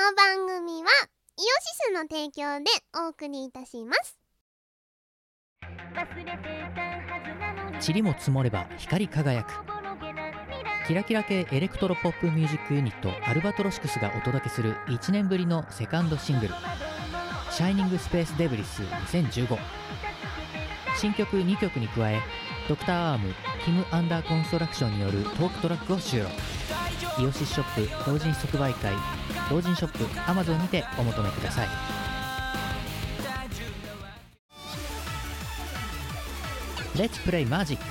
の番組はイオシスの提供でお送りいたします。塵も積もれば光り輝く。キラキラ系エレクトロポップミュージックユニットアルバトロシクスがお届けする1年ぶりのセカンドシングル「 Shining Space Debris 2015」新曲2曲に加えドクターアームキム・ Under Construction によるトークトラックを収録。イオシスショップ同人即売会同人ショップ Amazon にてお求めください。レッツプレイマジック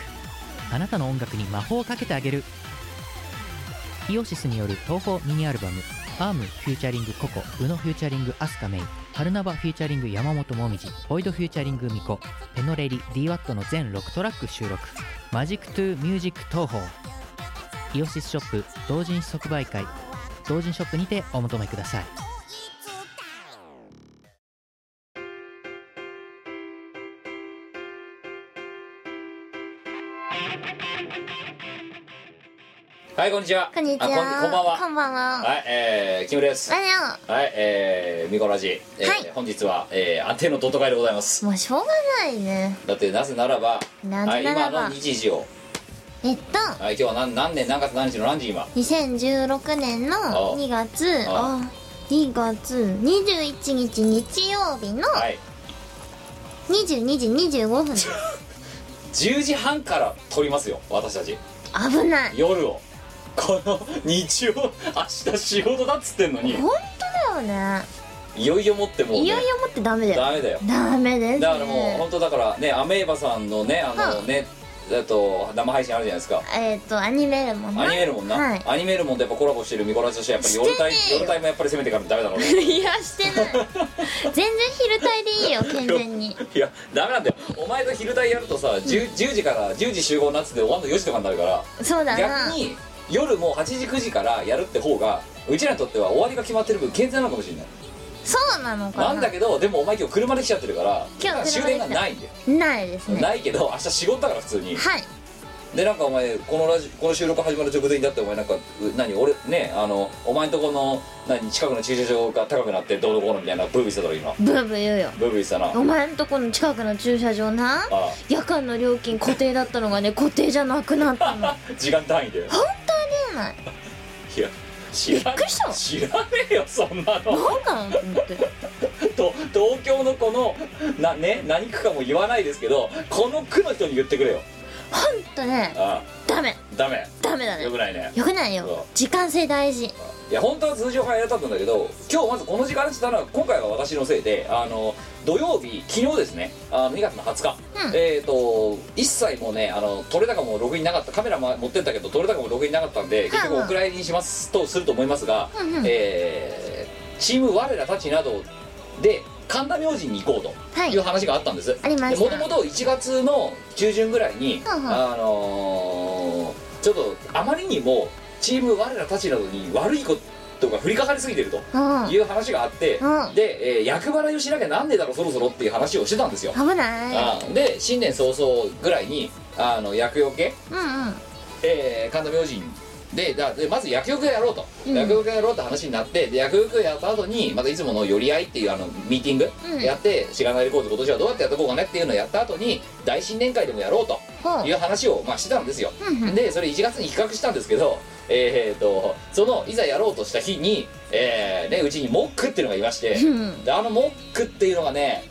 あなたの音楽に魔法をかけてあげる。イオシスによる東宝ミニアルバム「アームフューチャリングココ宇野フューチャリングアスカメイ春ナバフューチャリング山本もみじボイドフューチャリングミコペノレリ DWAT の全6トラック収録。マジックトゥミュージック東宝。イオシスショップ同人即売会同人ショップにてお求めくださいはい、こんにちは。こんにちはあこんこんばんは。こんばんははい、えー、キムです。あれよはい、えー、ミコラジ。えーはい本日は、えー、安定のドット会でございます。もうしょうがないねだって、なぜならば、なはい、ぜならば、今の日時を、えっとはい、今日は何何年何月何日の何時今？2016年のあ2月ああ2月21日日曜日のはい。22時25分です10時半から撮りますよ、私たち。危ない夜を。この日曜、明日仕事だっつってんのに、本当だよねいよいよもってもう、ね、いよいよもってダメだよダメだよ。ダメですねだからもう、本当だからね、アメーバさんのね、あのはね、えっと、生配信あるじゃないですか。えっとアニメるもんな。アニメルモンな、はい。アニメルモンとやっぱコラボしてるミコラジとしてやっぱり夜帯してねえよ。夜帯もやっぱり攻めていかないとダメだろ。う ねいやしてない。全然昼帯でいいよ健全に。いやダメなんだよ。お前と昼帯やるとさ 10, 10時から10時集合になってて終わるの4時とかになるからそうだな。逆に夜も8時9時からやるって方がうちらにとっては終わりが決まってる分健全なのかもしれないそうなのかな。なんだけどでもお前今日車で来ちゃってるから今日車で来た。終電がないんだよ、ないですね。ないけど明日仕事だから普通に。はい。でなんかお前このラジこの収録始まる直前にだってお前なんかう何？俺ねあのお前んとこの何？近くの駐車場が高くなってどうのこうのみたいなブービーしてたろ今。ブーブー言うよ。ブービーしたな。お前んとこの近くの駐車場なあ夜間の料金固定だったのがね固定じゃなくなったの。あ 時間単位で。本当にない知らねえよそんなの。なんだと思って。と東京のこのなね何区かも言わないですけどこの区の人に言ってくれよ。ほんとね。あダメ。あダメ。ダメだね。よくないね。よくないよ。時間性大事いや本当は通常配やったんだけど今日まずこの時間にしたのは今回は私のせいであの土曜日昨日ですねあの2月の20日、うん。えっ、と一切もうねあの撮れ高もログインなかった。カメラも持ってったけど撮れ高もログインなかったんで結局はいお蔵入りにしますとすると思いますが、うんうん。えーチーム我らたちなどで神田明神に行こうとはい。いう話があったんです、ありました。もともと1月の中旬ぐらいに、うんうん。あのーちょっとあまりにもチーム我らたちなどに悪いことが降りかかりすぎてるとうん。いう話があって、うん。で、えー役払いをしなきゃなんねえだろそろそろっていう話をしてたんですよ、危ない。あで新年早々ぐらいにあの厄除け、うんうん。えー神田明神でだでまず薬局やろうと、うん。薬局やろうって話になってで薬局やった後にまたいつもの寄り合いっていうあのミーティングうん。やって、しがないレコード今年はどうやってやっていこうかねっていうのをやった後に大新年会でもやろうという話を、まあ、してたんですよ、うんうん。でそれ1月に企画したんですけどえー、とそのいざやろうとした日に、えーね、うちにモックっていうのがいまして、うん。であのモックっていうのがね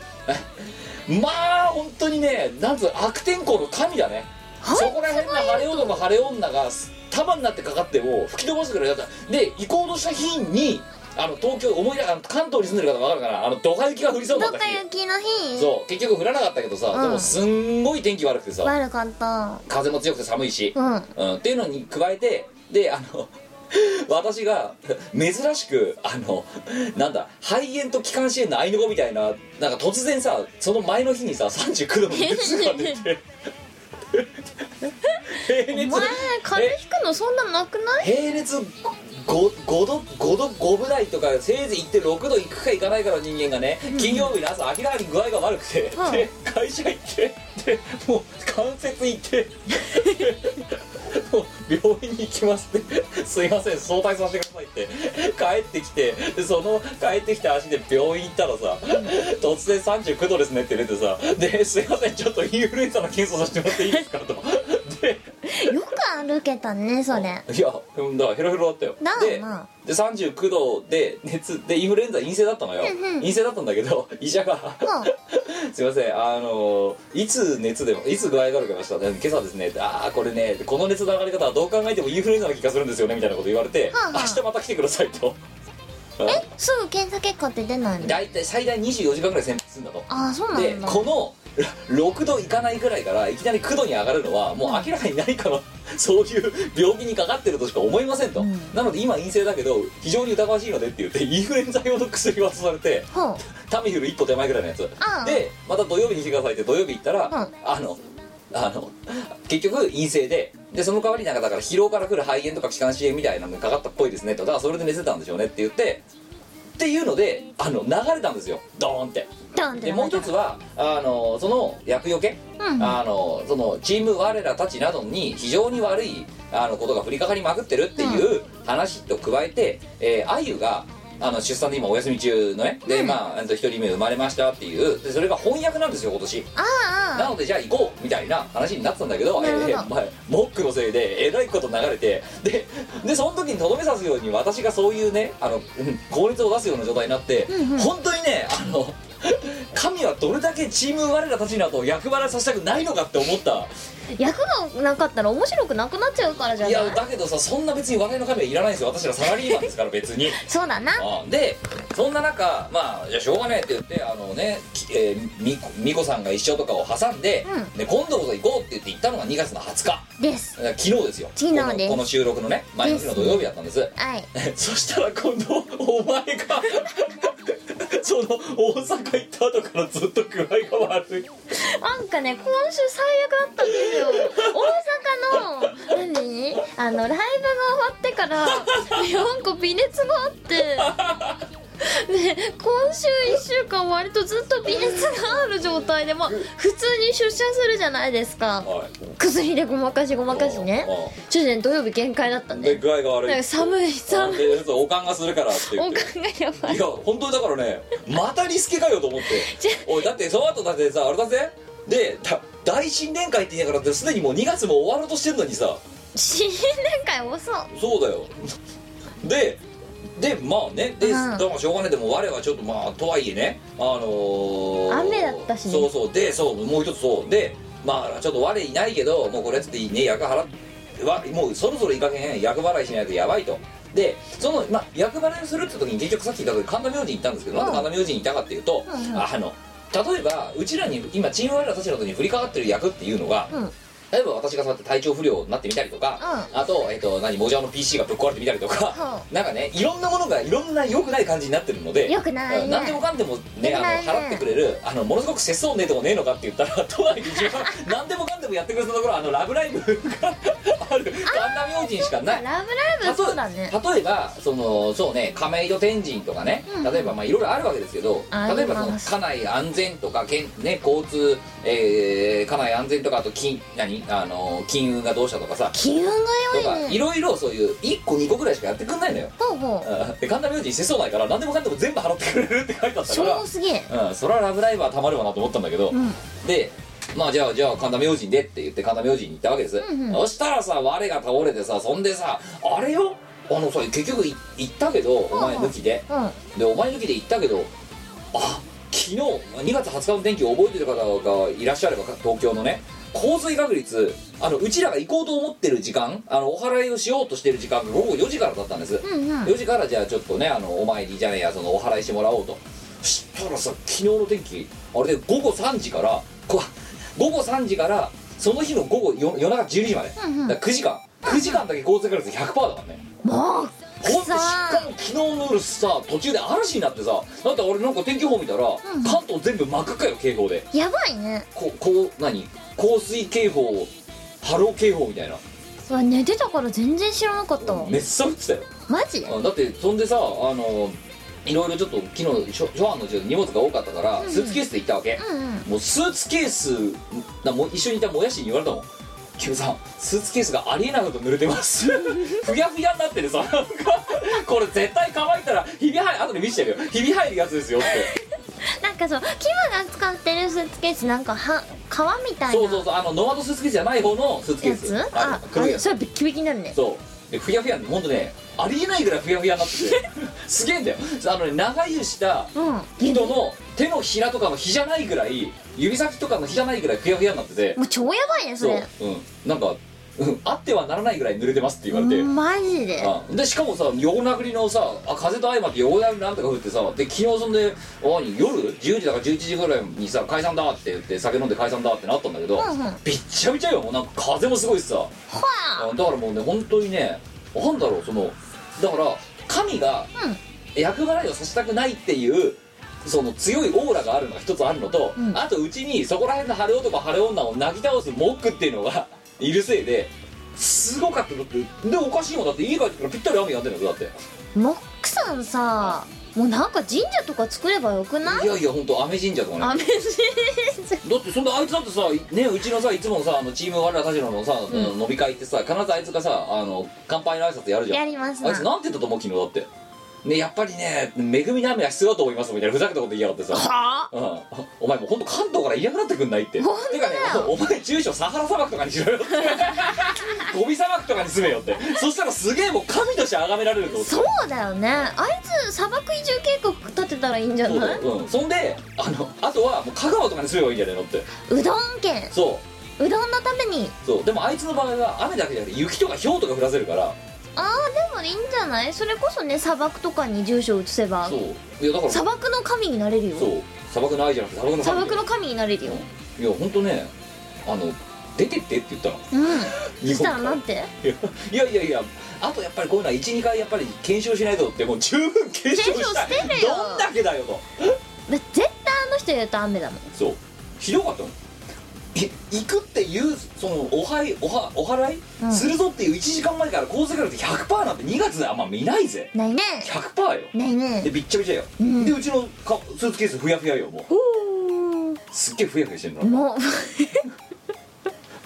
まあ本当にねなんつう悪天候の神だね。そこら辺の晴れ男晴れ女が束になってかかっても吹き飛ばすぐらいだったで行こうとした日にあの東京思い出あの関東に住んでる方分かるかな？あのドカ雪が降りそうになどった日。雪の日。そう。結局降らなかったけどさ、うん。でもすんごい天気悪くてさ。悪かった。風も強くて寒いし、うん。うん、っていうのに加えてであの 私が珍しくあのなんだ肺炎と気管支炎の合いの子みたいななんか突然さその前の日にさ39度の熱が出て。平 お熱前風邪ひくのそんなのなくない？平熱 5, 5度5度5分台とかせいぜい行って6度行くか行かないかの人間がね金曜日の朝明らかに具合が悪くて、うんで会社行ってでもう関節行って 病院に行きますって。すいません早退させてくださいって。帰ってきて。でその帰ってきた足で病院行ったらさ、突然39度ですねって出てさ「ですいませんちょっとインフルエンザの検査させてもらっていいですか?」と。で よく歩けたねそれ。いやうんだヘロヘロだったよ。だでな。で39度で熱でインフルエンザ陰性だったのよ。うんうん。陰性だったんだけど 医者が。もう すいませんあのいつ熱でもいつ具合が悪くなりました今朝ですねってああこれねこの熱の上がり方はどう考えてもインフルエンザの気がするんですよねみたいなこと言われて、はあはあ。明日また来てくださいとえすぐ検査結果って出ないの？大体最大24時間ぐらい潜伏するんだと。ああそうなんでだこの6度いかないぐらいからいきなり9度に上がるのはもう明らかに何かの そういう病気にかかってるとしか思いませんと、うん。なので今陰性だけど非常に疑わしいのでって言って インフルエンザ用の薬渡されてほう。タミフル一歩手前ぐらいのやつ。ああでまた土曜日に来てくださいって土曜日行ったら、うん。あのあの結局陰性ででその代わりなんかだから疲労から来る肺炎とか気管支炎みたいなのにかかったっぽいですねと。だからそれで寝てたんでしょうねって言ってっていうのであの流れたんですよ。ドーンって。ドンってでもう一つはあのその厄除け、うん。あのそのチーム我らたちなどに非常に悪いあのことが降りかかりまくってるっていう話と加えて、えー、あゆがあの出産で今お休み中のね。で、うん。まあ一人目生まれましたっていう。でそれが翻訳なんですよ今年。あああなのでじゃあ行こうみたいな話になってたんだけど。なるほど。えー前モックのせいでえらいこと流れて。ででその時にとどめさすように私がそういうねあのうん高熱を出すような状態になって、うんうん。本当にねあの神はどれだけチーム我らたちなどを役払いさせたくないのかって思った役がなかったら面白くなくなっちゃうからじゃいない？やだけどさそんな別に笑いの神はいらないんですよ私らサラリーマンですから別に。そうだな。あでそんな中まあじゃあしょうがねえって言ってあのねきえーみこみこさんが一緒とかを挟んで、うん。で今度こそ行こうって言って行ったのが2月の20日。です。昨日ですよ。昨日です。このこの収録のね前の日の土曜日だったんです。はい。そしたら今度お前が その大阪行った後からずっと具合が悪い。なんかね今週最悪だったんですよ。大阪の何？あのライブが終わってから4個微熱があって。で今週1週間割とずっと微熱がある状態でまあ普通に出社するじゃないですか。はい。薬でごまかしごまかしね。うちょっとね土曜日限界だったんんで。で具合が悪い。寒い寒い。おかんがするからって言おって。かんがやばい。いや本当にだからねまたリスケかよと思って。おいだってその後だってさあれだぜ。でだ大新年会って言いながらすでにもう2月も終わろうとしてんのにさ。新年会遅っ。そうだよ。ででまあねで、うん。だからしょうがない。でも我はちょっとまあとはいえねあのー雨だったしね。そうそう。でそうもう一つそう。でまあちょっと我いないけどもうこれっつっていいね役払ってわもうそろそろいい加減役払いしないとやばいと。でその、まあ、役払いをするって時に結局さっき言った通り神田明神行ったんですけど、うんなんで神田明神に行ったかっていうと、うんうんあの例えばうちらに今チーム我らたちなどに降りかかってる役っていうのが、うん例えば私がそうやって体調不良になってみたりとか、あと、えっと、何、モジャオの PC がぶっ壊れてみたりとか、はなんかね、いろんなものがいろんな良くない感じになってるので、良くない。何でもかんでもね、あの、払ってくれる、あの、ものすごく節操ねえとこねえのかって言ったら、都内で一番、何でもかんでもやってくれたところ、あの、ラブライブがある、神田明神しかない。ラブライブそうだね。例えばそのそうね亀戸天神とかね、うん。例えばまあいろいろあるわけですけど例えばその家内安全とかけん、ね、交通、えー、家内安全とかあと金何？あの金運がどうしたとかさ。気運がと良いね。かいろいろそういう1個2個ぐらいしかやってくんないのよ。ほうほう。うん。で神田明神せそうないから何でもかんでも全部払ってくれるって書いてあったから。超すげえ。うん、それはラブライブはたまるわなと思ったんだけど、うん。でまあじゃあじゃあ神田明神でって言って神田明神に行ったわけです、うんうん。そしたらさ我が倒れてさそんでさあれよ？あのさ結局い行ったけどお前抜きで。うん。でお前抜きで行ったけどあ昨日2月20日の天気を覚えてる方がいらっしゃれば東京のね降水確率あのうちらが行こうと思ってる時間あのお祓いをしようとしてる時間が午後4時からだったんです、うんうん。4時からじゃあちょっとねあのお参りじゃねえやそのお祓いしてもらおうと。したらさ昨日の天気あれで午後3時からこ午後3時からその日の午後よ夜中12時まで、うんうん。だから9時間。9時間だけ降水確率100%だからね。もうほんとしさかも昨日の夜さ途中で嵐になってさだって俺なんか天気予報見たら、うん。関東全部真っ赤っかよ警報で。やばいね。ここう何？降水警報波浪警報みたいな。うわ寝てたから全然知らなかった。わめっちゃ降ってたよ。マジ？あだってそんでさあのいろいろちょっと昨日初初版のうち荷物が多かったから、うんスーツケースで行ったわけ、うんうん。もうスーツケースなも一緒にいたもやしに言われたもんキムさんスーツケースがありえないほど濡れてます。ふやふやになってるさなんかこれ絶対乾いたらひび入る後で見せてるよ。ひび入るやつですよって。なんかそうキムが使ってるスーツケースなんかは革みたいな。そうそうそうあのノマドスーツケースじゃない方のスーツケース。やつ？あ黒いやつ。あそれビッキビキになるね。そう。でふやふやにほんとねありえないぐらいふやふやになってて。すげえんだよ。あのね長湯したうん。人の手のひらとかの日じゃないぐらい指先とかの日じゃないぐらいふやふやになってて。もう超やばいねそそう。れうん。なんか、うん、あってはならないぐらい濡れてますって言われて、マジで。あでしかもさ横殴りのさあ風と相まって横殴りなんとか降ってさで昨日そんであ何夜？10時だから11時ぐらいにさ解散だって言って酒飲んで解散だってなったんだけど、うんうん。びっちゃびちゃよ。もうなんか風もすごいしさ。ほあ。だからもうね本当にねなんだろうそのだから神がうん。厄払いをさせたくないっていうその強いオーラがあるのが一つあるのと、うん。あとうちにそこら辺の晴れ男晴れ女をなぎ倒すモックっていうのがいるせいですごかっただって。でおかしいもんだって家帰ってからぴったり雨やんでんのよだって。モックさんさもうなんか神社とか作ればよくない？いやいや本当雨神社とかね。アメだってそんなあいつだってさねうちのさいつもさあのチーム我らたちののさ、ん。飲み会ってさ必ずあいつがさあの乾杯の挨拶やるじゃん。やりますあいつななんて言ったと思う昨日だってねやっぱりね恵みの雨は必要だと思いますみたいなふざけたこと言いやがってさ。はあ？うん、お前もう本当関東からいなくなってくんないって。てかねお前住所サハラ砂漠とかにしろよって。ゴビ砂漠とかに住めよって。そしたらすげえもう神として崇められるとそうだよね。あいつ砂漠移住計画立てたらいいんじゃない？よ。うん、そんであのあとはもう香川とかに住めばいいんじゃないのって。うどん県。そう。うどんのために。そう。でもあいつの場合は雨だけじゃなくて雪とか氷とか降らせるからあーでもいいんじゃない？それこそね砂漠とかに住所移せば。そう。いやだから。砂漠の神になれるよ。そう。砂漠の愛じゃなくて砂漠の神。砂漠の神になれるよ。いや本当ねあの出てってって言ったの。うん。日そしたららなんて。いやいやいやあとやっぱりこういうのは12回やっぱり検証しないとってもう十分検証した。い検証してるよ。どんだけだよと。だ絶対あの人やると雨だもん。そう。ひどかったもん。い行くっていうそのおはいおはお祓い、うん。するぞっていう1時間前から降水確率100%なんて2月であんま見ないぜ。ないね。100%よ。ないね。でびっちゃびちゃよ、うん。でうちのかスーツケースふやふやよもう。おー。すっげえふやふやしてんのもう。や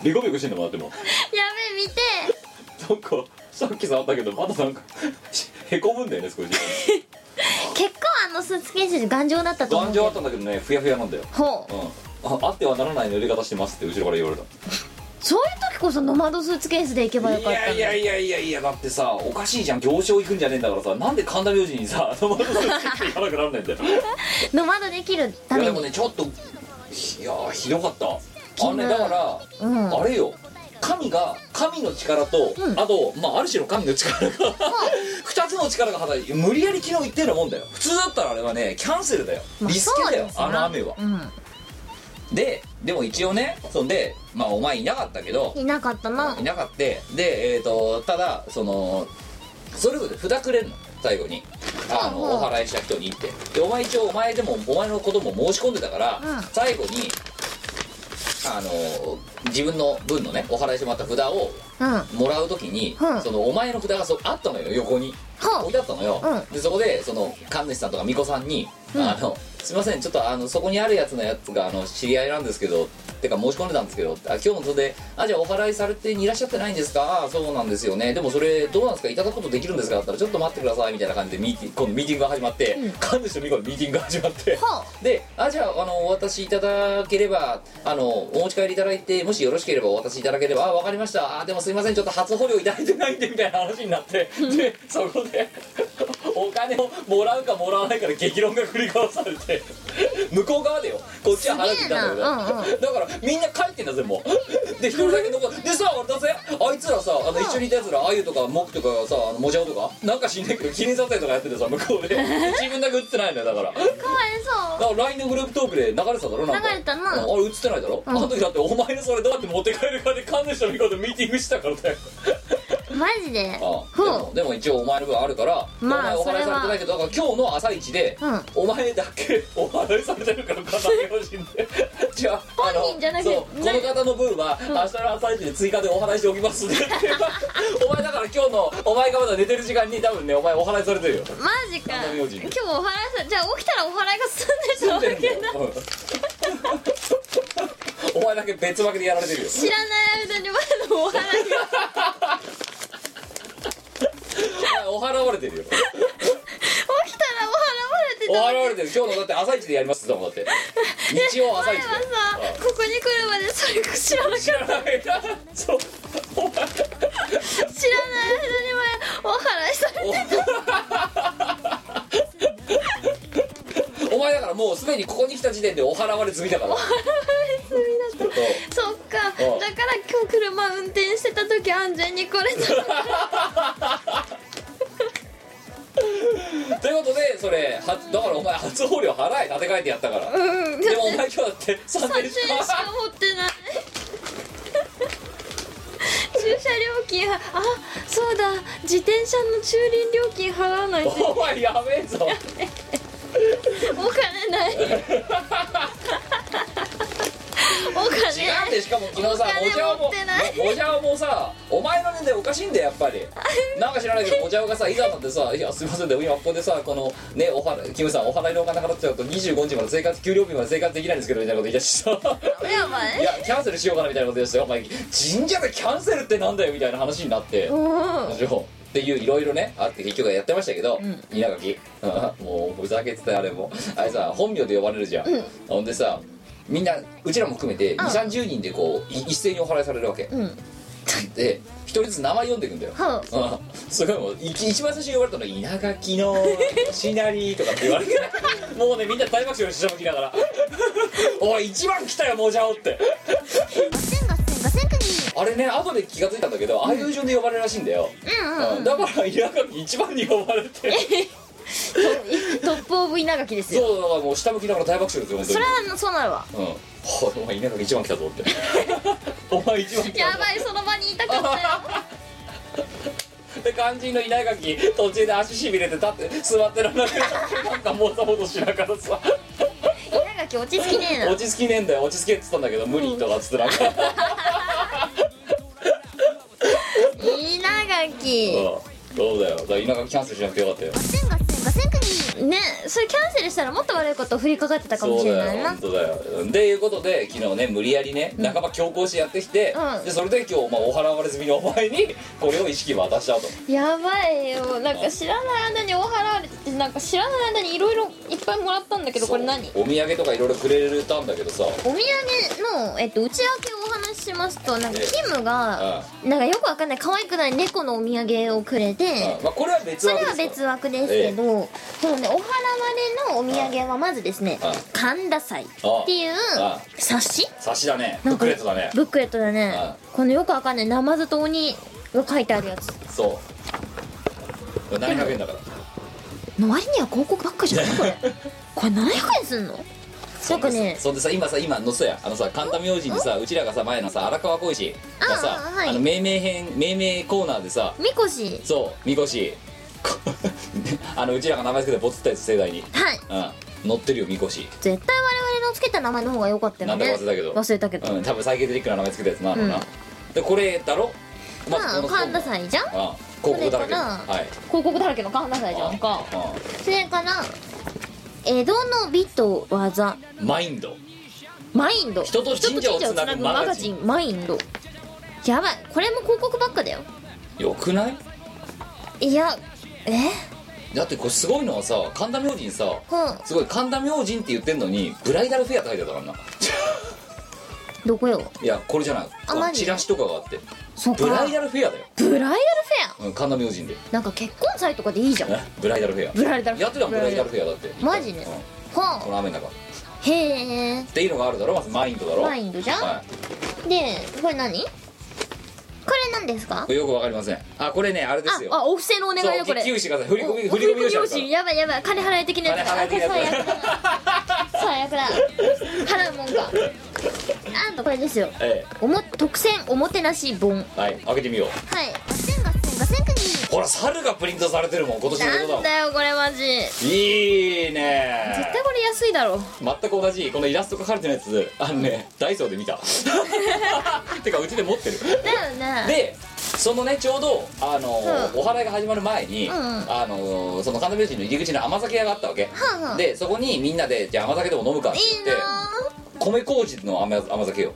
ベコベコしてんのもだってもう。べ見て。なんかさっき触ったけどまだなんか へこむんだよね少し。結構あのスーツケース頑丈だったと思う頑丈あったんだけどねふやふやなんだよ。ほう。うんああってはならない塗り方してますって後ろから言われた。そういう時こそノマドスーツケースで行けばよかったのいやいやいやいやいやだってさおかしいじゃん。行商行くんじゃねえんだからさなんで神田明神にさ トマトスーツって行かなくなんないんだよ。ノマドできるたいやでもねちょっといやーひどかった。あのねだから、うん。あれよ。神が神の力と、うん。あと、まあ、ある種の神の力が 二つの力が働いて無理やり昨日言ってるようなもんだよ。普通だったらあれはねキャンセルだよ。まあリスケだよ、そうですな。あの雨は。うんででも一応ねそんでまあお前いなかったけどいなかったな。いなかったでえっ、とただそのそれぞれ札くれんの最後に。あのお祓いした人にって。でお前一応お前でもお前のことも申し込んでたから、うん。最後にあの自分の分のねお祓いしてもらった札をうん。もらう時に、うん。そのお前の札がそあったのよ横に。ほ置いうてあったのよ、うん。でそこでその神主さんとか巫女さんに、うんあの「すいませんちょっとあのそこにあるやつのやつがあの知り合いなんですけど」てか申し込んでたんですけどあ今日もそれで「あじゃあお祓いされていらっしゃってないんですか？ああそうなんですよね。でもそれどうなんですか？いただくことできるんですか?」だったら「ちょっと待ってください」みたいな感じでミーティ今度ミーティングが始まって、うん。神主と巫女のミーティングが始まって。ほであじゃああのお渡しいただければあのお持ち帰りいただいてもしよろしければお渡しいただければあ分かりました。あでもすいませんちょっと初捕虜いただいてないんでみたいな話になって。でそこでお金をもらうかもらわないかで激論が繰り返されて 向こう側でよ。こっちは払っていたんだけど、うんうん。だからみんな帰ってんだぜもう。で一人だけ残って でさ俺だぜあいつらさあの一緒にいたやつらあゆとかモクとかさあのモジャオとかなんか知んないけど記念撮影とかやっててさ向こうで。自分だけ映ってないんだよだから。うかわいだから LINE のグループトークで流れてただろなんか。流れたな。うんあれ映ってないだろ、うん。あの時だってお前のそれどうやって持って帰るかで神主と見事ミーティングしたからだよ。そうマジで？あでほもでも一応お前の分あるから、まあお前お祓いされてないけどだから今日の朝一で、うん。お前だけお祓いされてるから神田明神で。じゃああの本人じゃなくてそうこの方の分は、明日の朝一で追加でお祓いしておきますって言ってお前だから今日のお前がまだ寝てる時間に多分ねお前お祓いされてるよ。マジか。今日お祓いさじゃあ起きたらお祓いが済んでたわけだうんお前だけ別枠でやられてるよ。知らない間にまだお払いが お払われてるよ。起きたらお払われてたお払われてる。今日のだって朝一でやりますって言ったもんだって。日曜朝一で。前はさここに来るまでそれ知らなかっ知らないそう。お前。た知らない間に前お払いされおお前だからもうすでにここに来た時点でお払われ済みだから。そうそっか。だからうん今日車運転してた時安全に来れた ということでそれはだからお前初放料払え立て替えてやったから。うん。でもお前今日だって3000 3000円円しか持ってない。駐車料金はあそうだ。自転車の駐輪料金払わないとお前やべえぞお金ない。お金。違うんでしかも昨日さお金もじゃおも持ってない。もじゃおもさお前の年齢おかしいんだよやっぱり。なんか知らないけどもじゃおがさいざになってさ「いやすいませんで今ここでさこのねおはキムさんお払いのお金払っちゃうと25日まで生活給料日まで生活できないんですけど」みたいなこと言い出してさ。やばい。いやキャンセルしようかなみたいなこと言ってお前神社でキャンセルってなんだよみたいな話になって。うんっていういろいろねあって結局やってましたけど、ん。稲垣。う んもうふざけてたよあれも。あれさ本名で呼ばれるじゃん、うん。ほんでさみんなうちらも含めてん。2 3 0人でこうい一斉にお払いされるわけ、うん。で一人ずつ名前読んでいくんだよ、はうん すごいもう一一番最初に呼ばれたのは稲垣のしなりとかって言われて。もうねみんな大爆笑してしゃ向きながら「おい一番来たよもうじゃお」ってあれね後で気がついたんだけどああいう順で呼ばれるらしいんだよ、うんうんうん。だから稲垣一番に呼ばれて。トップオブ稲垣ですよ。そうだからもう下向きながら大爆笑ですよ本当そにれはそうなるわ。うん。ほお前稲垣一番来たぞって。お前一番来やばいその場にいたかったよ。で肝心の稲垣途中で足しびれて立って座ってらんなくなってなんかもざもざしながらさ。稲垣落ち着きねえな。落ち着きねえんだよ落ち着けっつったんだけど無理とかっつってなんか、稲垣。うんそうだよ。だから稲垣キャンセルしなくてよかったよねそれキャンセルしたらもっと悪いこと降りかかってたかもそうだしれないな。よ本当だよ。っていうことで昨日ね無理やりね半ば強行してやってきて、うん。でそれで今日、まあ、お払われ済みのお前にこれを意識渡したと。やばいよ。なんか知らない間にお払われててなんか知らない間にいろいろいっぱいもらったんだけどこれ何？そう。お土産とかいろいろくれたんだけどさ。お土産の、えっと、内訳をお話ししますとなんかええ。キムがなんかよくわかんない可愛くない猫のお土産をくれてうん。まあ、これは別それは枠です別枠ですけど、そうねお払われのお土産はまずですねうん「神田祭」っていうあ冊子？差しだね。ブックレットだね。ブックレットだね。このよくわかんない。ナマズと鬼が書いてあるやつ。そう。これ700円だから。の割には広告ばっかじゃない？これ。これ700円すんの？なんかねそんでさ今さ今のそうや。あのさ神田明神にさうちらがさ前のさ荒川小石がさあはい。あの命名編命名コーナーでさみこし。そうみこし。こ あのうちらが名前つけてボツったやつ盛大に。はい。うん。乗ってるよみこし。絶対我々のつけた名前の方が良かったよねなんだか忘れたけど。忘れたけど、うん多分サイケデリックな名前つけたやつなのな、うん。でこれだろ？まあこの神田祭じゃん？うん。広告だらけ。のこれかな？はい。広告だらけの神田祭じゃんか。うそれから江戸の美と技。んマインド。マインド。人と神社をつなぐマガジン。マインド。やばい。これも広告ばっかだよ。よくない？いやえ？だってこれすごいのはさ神田明神さうん。すごい神田明神って言ってんのにブライダルフェアって書いてあったからな。どこよ？いやこれじゃない。あマジ？チラシとかがあって。そうか。ブライダルフェアだよ、ブライダルフェア？うん、神田明神で。なんか結婚祭とかでいいじゃん。え？ブライダルフェア？ブライダルやってたブライダルフェアだって。マジねうん。はこの雨の中。へえ。ていうのがあるだろ？まずマインドだろ？マインドじゃん？はい。でこれ何？これ何ですか？よくわかりません。あこれねあれですよ。ああお布施のお願いそうよこれ。寄付してください。振り込みお振り込み用紙やばいやばい。金払い的なやつ。金払い的なやつ。あこれ最悪だ最悪だ払うもんか。あとこれですよ。えおも特選おもてなし本。はいえはい開けてみようほら猿がプリントされてるもん今年のこと。だもんなんだよこれマジ。絶いいね。対これ安いだろ。全く同じこのイラスト描かれてるやつ。あのねダイソーで見た。てかうちで持ってる。だよね。でそのねちょうどあの、うん。お祓いが始まる前に、うんうん。あのその神田明神の入り口に甘酒屋があったわけ、はんはんでそこにみんなでじゃあ甘酒でも飲むかっていい言ってな米麹の甘甘酒よ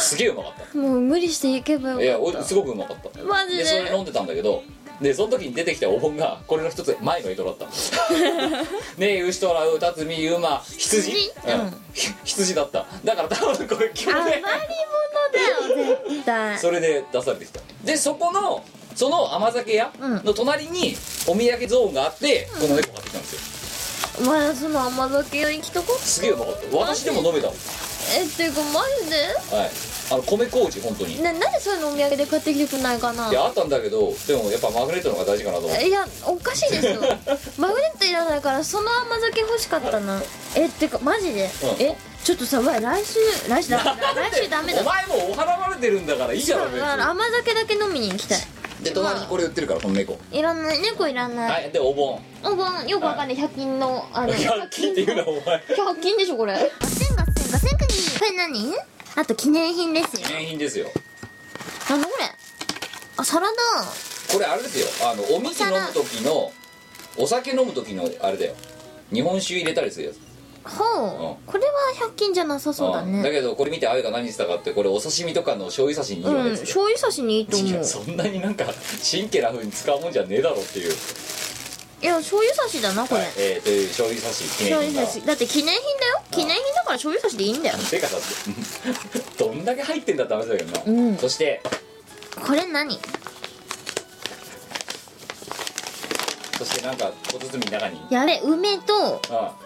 すげえうまかっもう無理していけばた。いやよかっおすごくうまかった。たマジで？それで飲んでたんだけどでその時に出てきたお盆がこれの一つ前の江戸だった ねえ牛とらうたつみ馬羊？羊？うん。うん。ひ羊だった。だから多分これ去余り年物だよ絶対。それで出されてきた。でそこのその甘酒屋うんの隣にお土産ゾーンがあってこの猫買ってきたんですよお前その甘酒屋行きたかったすげえうまかった。私でも飲めたもん。えっていうかマジではい。あの米麹本当に。いななんでそういうのお土産で買ってきてくんないかな？やあったんだけどでもやっぱマグネットの方が大事かなと思って。いやおかしいですよ マグネットいらないからその甘酒欲しかったな。えってかマジで、うん。えちょっとさわ来週来週だ来週ダメだ。お前もうお払われてるんだからいいじゃんからに。甘酒だけ飲みに行きたいで隣にこれ売ってるからこの猫。いらない猫いらない、はいでお盆。お盆よくわかんない。100均のあの 100均っていうのはお前。100均でしょこれ。ガセンガセンガセンクニーこれ何？あと記念品ですよ。記念品ですよ。なんだこれ？あ皿だこれあれですよ。あのお水飲む時のお酒飲む時のあれだよ。日本酒入れたりするやつほう、これは100均じゃなさそうだね。ん。だけどこれ見てあゆが何してたかってこれお刺身とかの醤油刺しにいいわうん醤油差しにいいと思う。そんなになんか神経な風に使うもんじゃねえだろっていう、いや醤油差しだなこれ、はいえー、という醤油刺し記念醤品だだって記念品だよ。記念品だから醤油差しでいいんだよ。てかだってどんだけ入ってんだって話だけどな、うん。そして。これ何？そしてなんか小包の中に。やれ梅とあ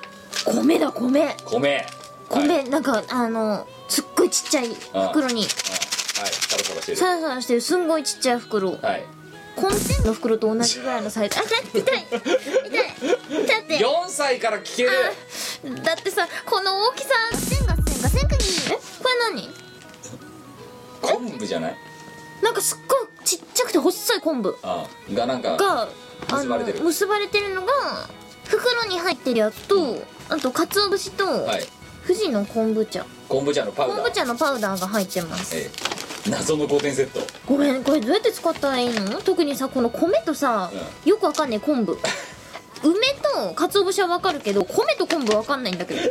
米だ米。米。米、はい、なんかあのすっごいちっちゃい袋に。あはい。サラサラしてる。サラサラしてる。すんごいちっちゃい袋。はい。コンテンの袋と同じぐらいのサイズ。あ痛い痛い。痛い。痛い。って4歳から聞ける。あだってさこの大きさガセンガセンガセンクニーえこれ何？昆布じゃない？なんかすっごいちっちゃくて細い昆布。あがなんかがあ結ばれてる。の結ばれてるのが袋に入ってるやつとあと鰹節とはい。富士の昆布茶。昆布茶のパウダー。昆布茶のパウダーが入ってます。えー謎の5点セット。ごめんこれどうやって使ったらいいの？特にさこの米とさ、よくわかんない昆布。梅と鰹節はわかるけど米と昆布わかんないんだけど。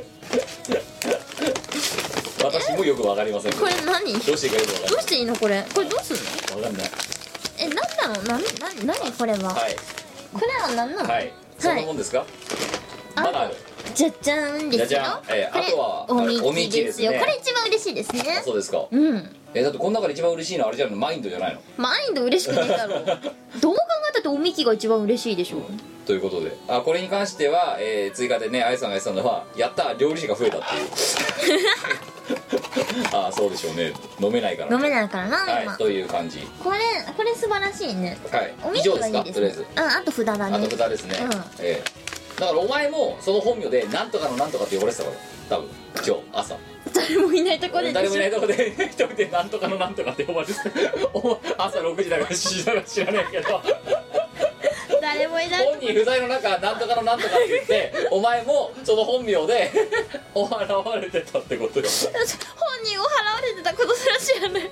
私もよくわかりませんこれ何？どうしていいかよくしていいの？これ。これどうすんの？んわかんない。えなんだろう？なな何？これは、はい。これは何なの、はい。そんなもんですか？あ？まだあるじゃじゃーんですゃじゃん。えーあとはおみきですすねこれ一番嬉しいですあねそうですか。うん。えだってこの中で一番嬉しいのはあれじゃんマインドじゃないの？マインド嬉しくねえだろどう考えたっておみきが一番嬉しいでしょということで。あこれに関しては、えー追加でねあやさんが言ってたのはやった料理師が増えたっていう。ああそうでしょうね。飲めないから飲めないからな、今はいという感じ。これこれ素晴らしいね。はい。おみき以上ですか？とりあえず。うんあと札だね。あと蓋ですね、うん。ええだからお前もその本名でなんとかのなんとかって呼ばれてたから多分今日朝。誰もいないところで誰もいないとこで一人でなんとかのなんとかって呼ばれてた。朝6時だから7時だから知らないけど誰もいない本人不在の中なんとかのなんとかって言って お前もその本名で お払われてたってことよ。本人を払われてたことすら知らない。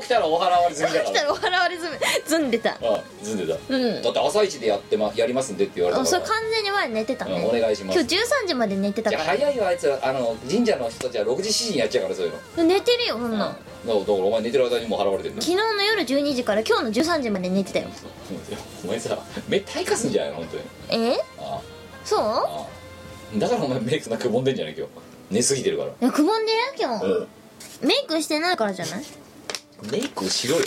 起きたらお払われ済みだから。来たらお払われずめずんでた。ああずんでた、うん。だって朝一でやって、ま、やりますんでって言われたそれ完全に前寝てたね、うんお願いします。今日13時まで寝てたいやから早いよあいつ。らあの神社の人たちは6時7時にやっちゃうからそういうの。寝てるよそんなん、だからお前寝てる間にもう払われてるんだ昨日の夜12時から今日の13時まで寝てたよ。お前さ目退化すんじゃないの？本当に。え？あそう？ああ。あだからお前メイクなくぼんでんじゃない今日。寝すぎてるから。いやくぼんでる今日、うん。メイクしてないからじゃない？メイクしろよ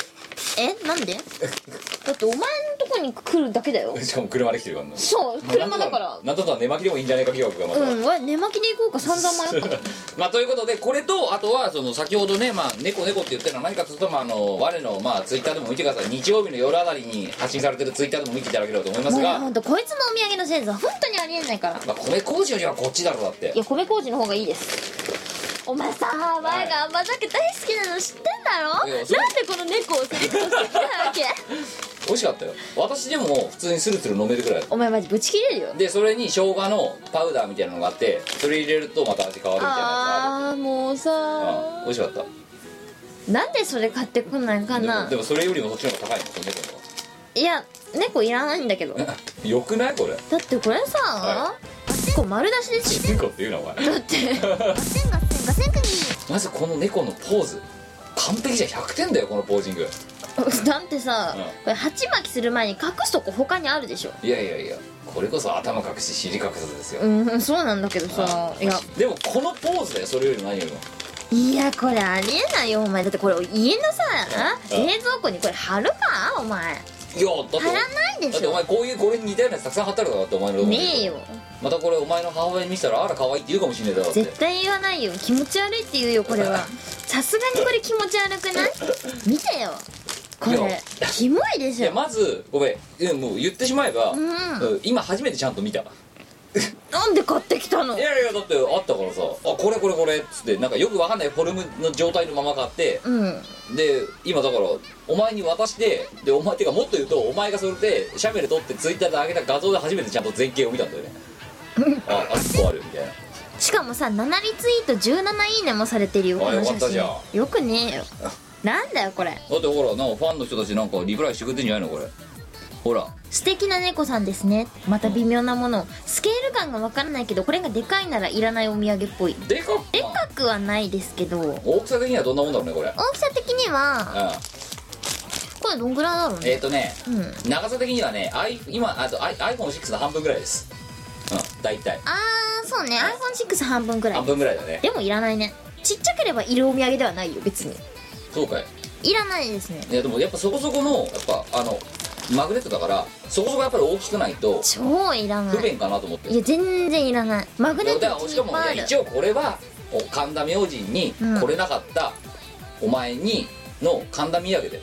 えなんで？だってお前のとこに来るだけだよ。しかも車で来てるからな。そう車だから。なんとか寝巻きでもいいんじゃないか疑惑がまた、うんわ寝巻きで行こうか。散々迷った。まあということでこれとあとはその先ほどねまあ猫猫って言ってるのは何かというとまああの我のまあツイッターでも見てください。日曜日の夜あたりに発信されてるツイッターでも見ていただければと思いますもうが、ほんとこいつのお土産のセンスは本当にありえないから。まあ、米麹よりはこっちだろだって。いや米麹の方がいいですお前さ前が甘酒大好きなの知ってんだろ？なんでこの猫をセレクトしてきたわけ？美味しかったよ。私でも普通にスルスル飲めるくらいお前マジブチ切れるよ。でそれに生姜のパウダーみたいなのがあってそれ入れるとまた味変わるみたいなああーもうるさあ美味しかった。なんでそれ買ってこないかでもなでもそれよりもそっちの方が高いのその猫のいや猫いらないんだけど。よくない？これ。ってこれさ、は結構丸出しですよチンコって言うなお前。だって。ガセンガセンご選区にまずこの猫のポーズ。完璧じゃん。100点だよこのポージング。だってさ、うん。これ鉢巻きする前に隠すとこ他にあるでしょ。いやいやいや。これこそ頭隠し尻隠さずですよ、うんそうなんだけどさいや。でもこのポーズだよそれよりも何よりもいやこれありえないよお前。だってこれ家のさうん。冷蔵庫にこれ貼るかお前いやだって貼らないでだっておしょ前こういうこれに似たようなやつたくさん貼ってあるだろだってお前のとこにねえよまたこれお前の母親に見せたらあら可愛いって言うかもしんねえだろって。絶対言わないよ。気持ち悪いって言うよこれは。さすがにこれ気持ち悪くない？見てよ。こいれやキモいでしょ。いやまずごめん。もう言ってしまえば、うん。うん今初めてちゃんと見たなんで買ってきたの？いやいやだってあったからさ「あこれこれこれ」っつってなんかよくわかんないフォルムの状態のまま買ってうん。で今だからお前に渡してでお前っていうかもっと言うとお前がそれでシャベル撮ってツイッターで上げた画像で初めてちゃんと前景を見たんだよね。ああそこあるみたいな。しかもさ7リツイート17いいねもされてるよあこの写よかったじゃ真よくねえよ。なんだよこれ。だってほらなんかファンの人たちなんかリプライしてくれてんじゃないのこれほら。素敵な猫さんですね。また微妙なもの。スケール感がわからないけどこれがでかいならいらないお土産っぽい。でかっでかくはないですけど。大きさ的にはどんなもんだろうねこれ。大きさ的にはうこれどんぐらいだろうんね？えっ、ー、とねうん。長さ的にはね I 今あと I- iPhone6 の半分ぐらいです。うん大体。あーそうね。iPhone6 半分くらい。半分ぐらいだね。でもいらないね。ちっちゃければいるお土産ではないよ別に。そうかい。いらないですね。いやでもやっぱそこそこのやっぱあのマグネットだからそこそこやっぱり大きくないと超いらない。不便かなと思って。いや全然いらない。マグネッだトしかもい一応これはお神田明神にうん。来れなかったお前にの神田土産で。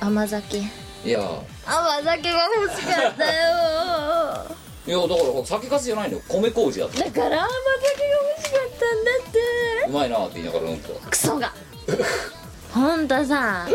甘酒。いや。甘酒が欲しかったよ。いやだから酒粕じゃないのよ。米麹だってだから甘酒が欲しかったんだって。うまいなって言いながらうんとクソが。ほんとさ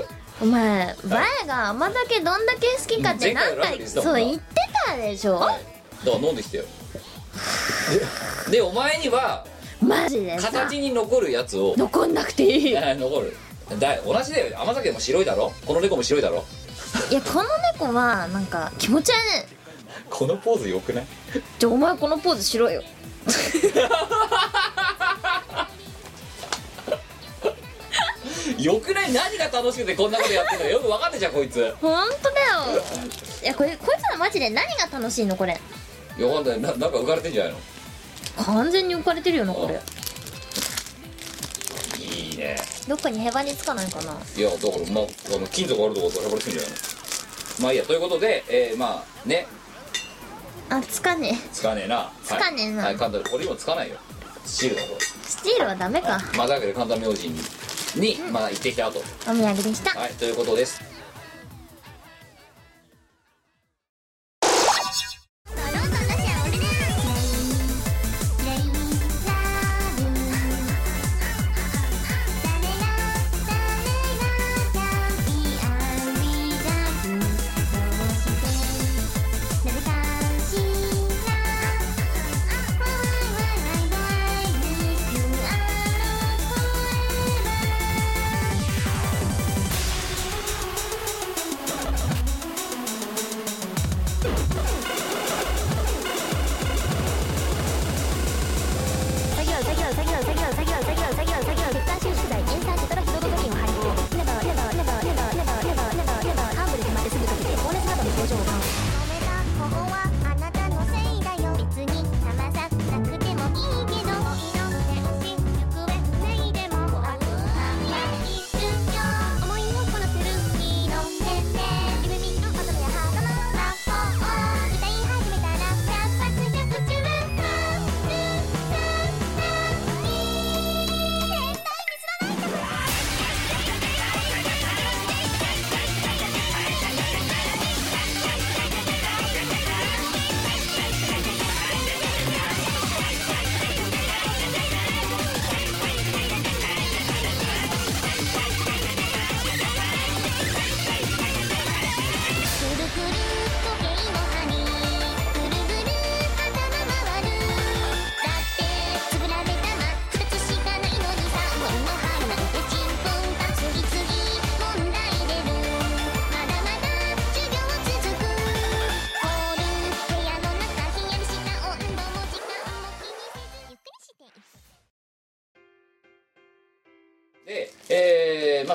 お前前が甘酒どんだけ好きかって前回そう言ってたでしょ、はい。だから飲んできてよ。ででお前にはマジでさ。形に残るやつを。残んなくていい。残る。だ同じだよ。甘酒も白いだろ？この猫も白いだろ？この猫はなんか気持ち悪い。このポーズよくない？じゃあお前このポーズしろよ よくない？何が楽しくてこんなことやってんの。よく分かんないじゃんこいつ。いほんとだよ。いやこれこいつらマジで何が楽しいのこれ。やわかんない。ななんか浮かれてんじゃないの？完全に浮かれてるよなこれ。いいね。どっかにへばりつかないかな。いやだからまああの金属あるとこからへばりつくんじゃないの？まあいいや。ということで、えー、まあね。あつかねつかねえな。つかねえな。はい、はい、神田俺今つかないよ。スチールだこえスチールはダメか。れまあだけど神田明神にに、まあ行ってきたと。お土産でした。はいということです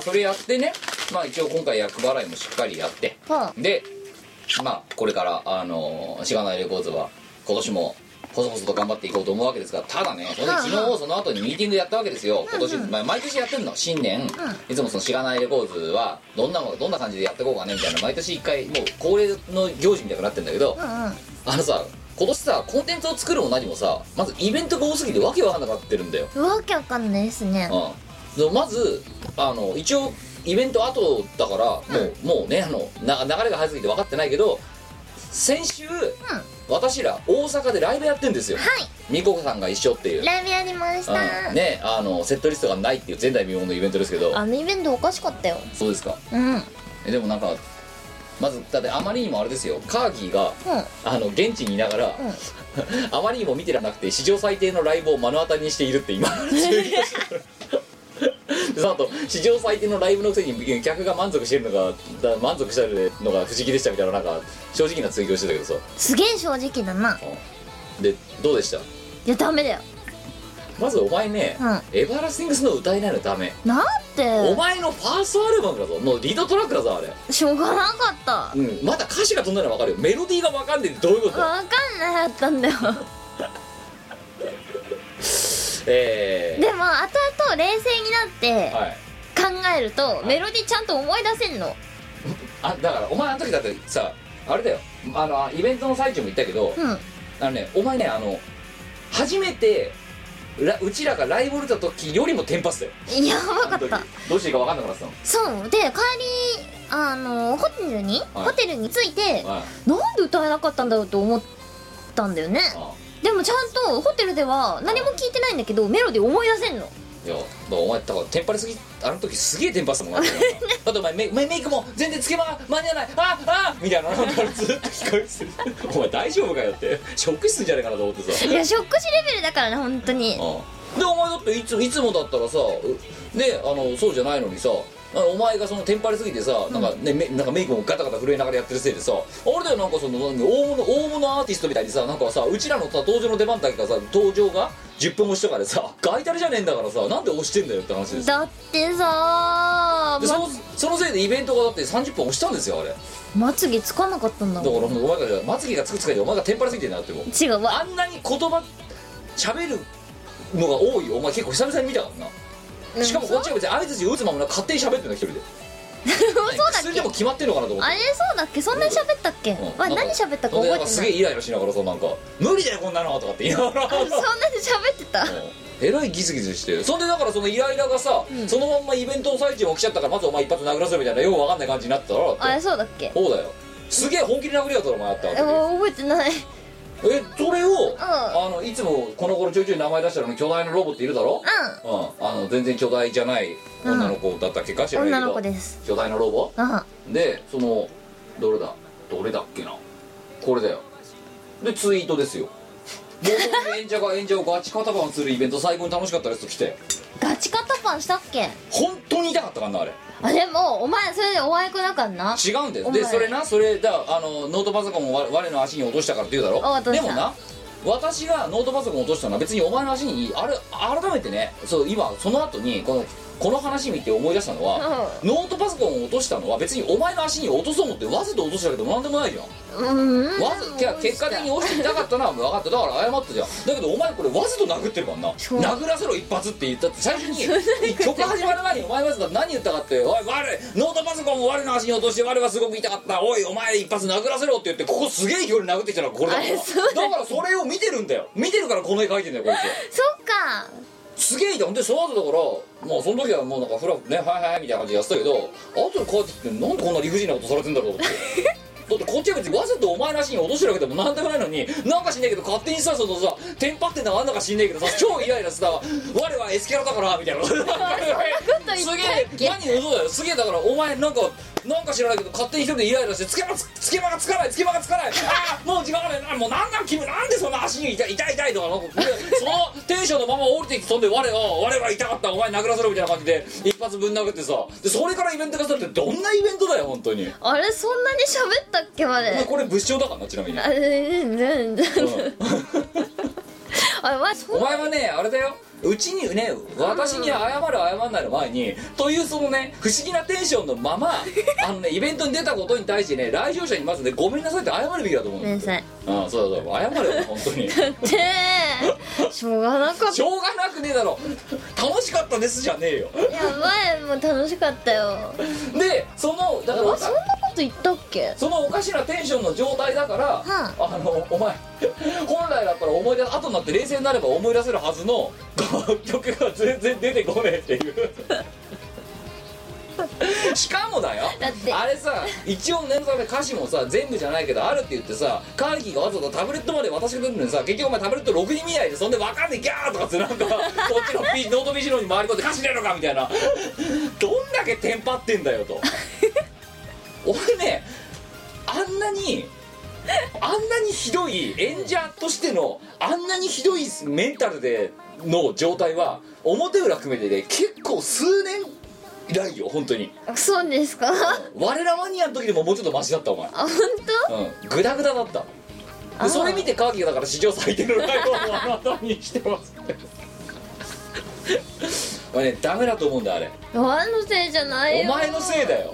それやってねまあ一応今回役払いもしっかりやってはでまあこれからあのしがないレコーズは今年も細々と頑張っていこうと思うわけですがただねそれで昨日その後にミーティングやったわけですよ。今年、まあ、毎年やってんの新年、いつもそのしがないレコーズはどんなどんな感じでやっていこうかねみたいな。毎年一回もう恒例の行事みたいになってんだけど、あのさ今年さコンテンツを作るも何もさまずイベントが多すぎてわけわかんなくなってるんだよ。わけわかんないですね。うん、でまずあの一応イベント後だからもう,、もうねあのな流れが早すぎて分かってないけど先週、私ら大阪でライブやってんですよ。はい。みこさんが一緒っていう、ライブやりました。うん、ねあのセットリストがないっていう前代未聞のイベントですけど。あのイベントおかしかったよ。そうですか？うん。うんえでもなんかまずだってあまりにもあれですよ。カーギーがあの現地にいながら、あまりにも見てらなくて史上最低のライブを目の当たりにしているって今 でその後史上最低のライブのくせに客が満足してるのがだ満足してるのが不思議でしたみたいななんか正直な追求してたけどさ。すげえ正直だな。でどうでした？いやダメだよ。まずお前ね、うん。エバーラスティングスの歌いないのダメ。なんおて前のファーストアルバムだぞ。のリードトラックだぞあれ。しょうがなかった。うん。まだ歌詞が飛んだの分かるよ。メロディーが分かんねえってどういうこと？わかんなかったんだよ えでも後々冷静になって考えるとメロディーちゃんと思い出せんの。あだからお前あの時だってさあれだよ。あのイベントの最中も言ったけど、うん。あのねお前ねあの初めてらうちらがライブ出た時よりもテンパスだよ。やばかった。どうしていいか分かんなくなってたの。そう。で帰りあのホテルに、はい。ホテルに着いてはい。なんで歌えなかったんだろうと思ったんだよね。あでもちゃんとホテルでは何も聞いてないんだけどメロディー思い出せんの。いやだからお前だからテンパりすぎあの時すげえテンパしたもんなだってお前メメメイクも全然つけま間に合わないああみたいな。なんかずっと聞こえてる。お前大丈夫かよって。ショック死すんじゃないかなと思ってさ。いやショック死レベルだからね本当に。うんでお前だっていついつもだったらさうねあのそうじゃないのにさあのお前がそのテンパりすぎてさなんか,、ねメなんかメイクもガタガタ震えながらやってるせいでさあれだよなんかその何大物大物アーティストみたいにさなんかさうちらのさ登場の出番だけがさ登場が10分押しとかでさガイタルじゃねえんだからさなんで押してんだよって話ですだってさでそのそのせいでイベントがだって30分押したんですよあれ。だかまつげつかなかったんだらおもん前がまつげがつくつかでお前がテンパりすぎてんなっても。う違うわ。あんなに言葉喋るのが多いお前結構久々に見たからなしかもこっちが別に相づち打つままな勝手に喋ってるの一人で。そうだっ薬けでも決まってんのかなと思って。あれそうだっけ？そんなに喋ったっけ、うん。わ何喋ったかほんで覚えてない。なんかすげえイライラしながらさなんか「無理だよこんなの」とかって言いながら。そんなに喋ってた？うん。えらいギスギスして。そんでだからそのイライラがさ、うん。そのまんまイベントの最中に起きちゃったからまずお前一発殴らせるみたいなよくわかんない感じになってたらだって。あれそうだっけ？そうだよ。すげえ本気で殴り合ったらお前やったえわ覚えてないえそれを、あのいつもこの頃ちょいちょい名前出したのに巨大なロボっているだろ？ううん。あの全然巨大じゃない女の子だったっけ？か知らん。女ないけど、の子です。巨大なロボ？うん。でそのどれだ？どれだっけな？これだよ。でツイートですよ。もう演者が 演者をガチ肩パンするイベント最高に楽しかったですと来て。ガチ肩パンしたっけ？本当に痛かったからなあれあでもお前それでおあいこだからな違うんだよ。でそれなそれだあのノートパソコンを我我の足に落としたからって言うだろ？でもな私がノートパソコンを落としたのは別にお前の足にあれ改めてねそう今その後にこのこの話見て思い出したのは、ノートパソコンを落としたのは別にお前の足に落とそう思ってわざと落としたけどなんでもないじゃん。うん。わざ結果的に落ちて痛かったのは分かった。だから謝ったじゃんだけどお前これわざと殴ってるからな。殴らせろ一発って言ったって最初に曲始まる前にお前わざと何言ったかって「おい我ノートパソコンを我の足に落として我はすごく痛かった。おいお前一発殴らせろ」って言ってここすげえ距離殴ってきたのがこれだから。だからそれを見てるんだよ。見てるからこの絵描いてんだよこいつ。そっかすげえい。てほんでその後だからもうその時はもうなんかフラねはいはいはいみたいな感じでやってたけど後で帰ってきてなんでこんな理不尽なことされてんだろうって。だってこっちは別にわざとお前の足に落としてるわけでもなんでもないのになんかしんねえけど勝手にさそのさテンパってんのがあんのかしんねえけどさ超イライラしてさ我はエスキャラだからみたいな。すげけえ何嘘だよ。すげえだからお前なんかなんか知らないけど勝手に一人でイライラしてつけまつつけまがつかないつけまがつかない。ああもう時間がないあもうなんなん君なんでそんな足に痛い痛い痛いとかなんかそのテンションのまま降りてきて飛んで我は我は痛かった。お前殴らせろみたいな感じで一発ぶん殴ってさ。でそれからイベントがさってどんなイベントだよ本当に。あれそんなに喋った？っけあれお前これ物証だからなちなみに。あれうんうんうん。うんああわそお前はねあれだよ。うちにね私に謝る謝んないの前にというそのね不思議なテンションのまま あのねイベントに出たことに対してね来場者にまずねごめんなさいって謝るべきだと思うごめんなさい。うんそうだそうだ謝れよ本当に。でしょうがなかっしょうがなくねえだろ。楽しかったですじゃねえよ。たやばいもう楽しかったよ。でそのだからあそんなこと言ったっけ？そのおかしなテンションの状態だから、あ。のお前 本来だったら思い出後になって冷静になれば思い出せるはずのこう曲が全然出てこねえっていう。しかもだよだって。あれさ一応念のため歌詞もさ全部じゃないけどあるって言ってさカーキーがわざわざタブレットまで渡してくれるのにさ結局お前タブレット6人見ないでそんで分かんねえギャーとかってなんか こっちのピノートビジロに回り込んで歌詞ねえのかみたいな。どんだけテンパってんだよと俺ねあんなにあんなにひどい演者としてのあんなにひどいメンタルでの状態は表裏含めてね結構数年以来よ本当に。そうですか？我らマニアの時でももうちょっとマシだったお前。あ本うん。グダグダだった。あでそれ見てカーキがだから史上最低のライブをあなたにしてますお前ねダメだと思うんだあれ。当お前のせいじゃないよ。お前のせいだよ。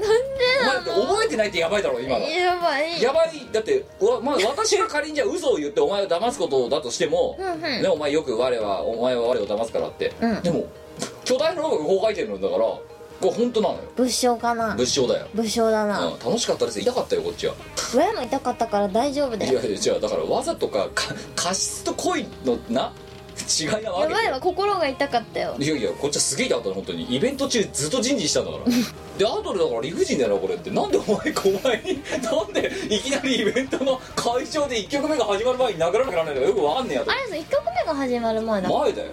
なんでお前覚えてないってやばいだろ今の。やばい。やばい。だってわ、まあ、私が仮にじゃあ嘘を言ってお前を騙すことだとしても、うんうん。ね、お前よく我はお前は我を騙すからって、うん。でも巨大なロボがこう書いてるんだからこれ本当なのよ。物証かな？物証だよ、物証だな。うん、楽しかったです。痛かったよこっちは。親も痛かったから大丈夫だよ。いやいや違うだからわざとかか過失と恋のな？違いなわけやばいわ心が痛かったよ。いやいやこっちはすげえ痛かったの本当に。イベント中ずっと人事したんだから。で後でだから理不尽だよなこれって。なんでお前お前になんでいきなりイベントの会場で1曲目が始まる前に殴らなきゃならないのかよ。くわかんねえやと。あれさ1曲目が始まる前だ。前だよ。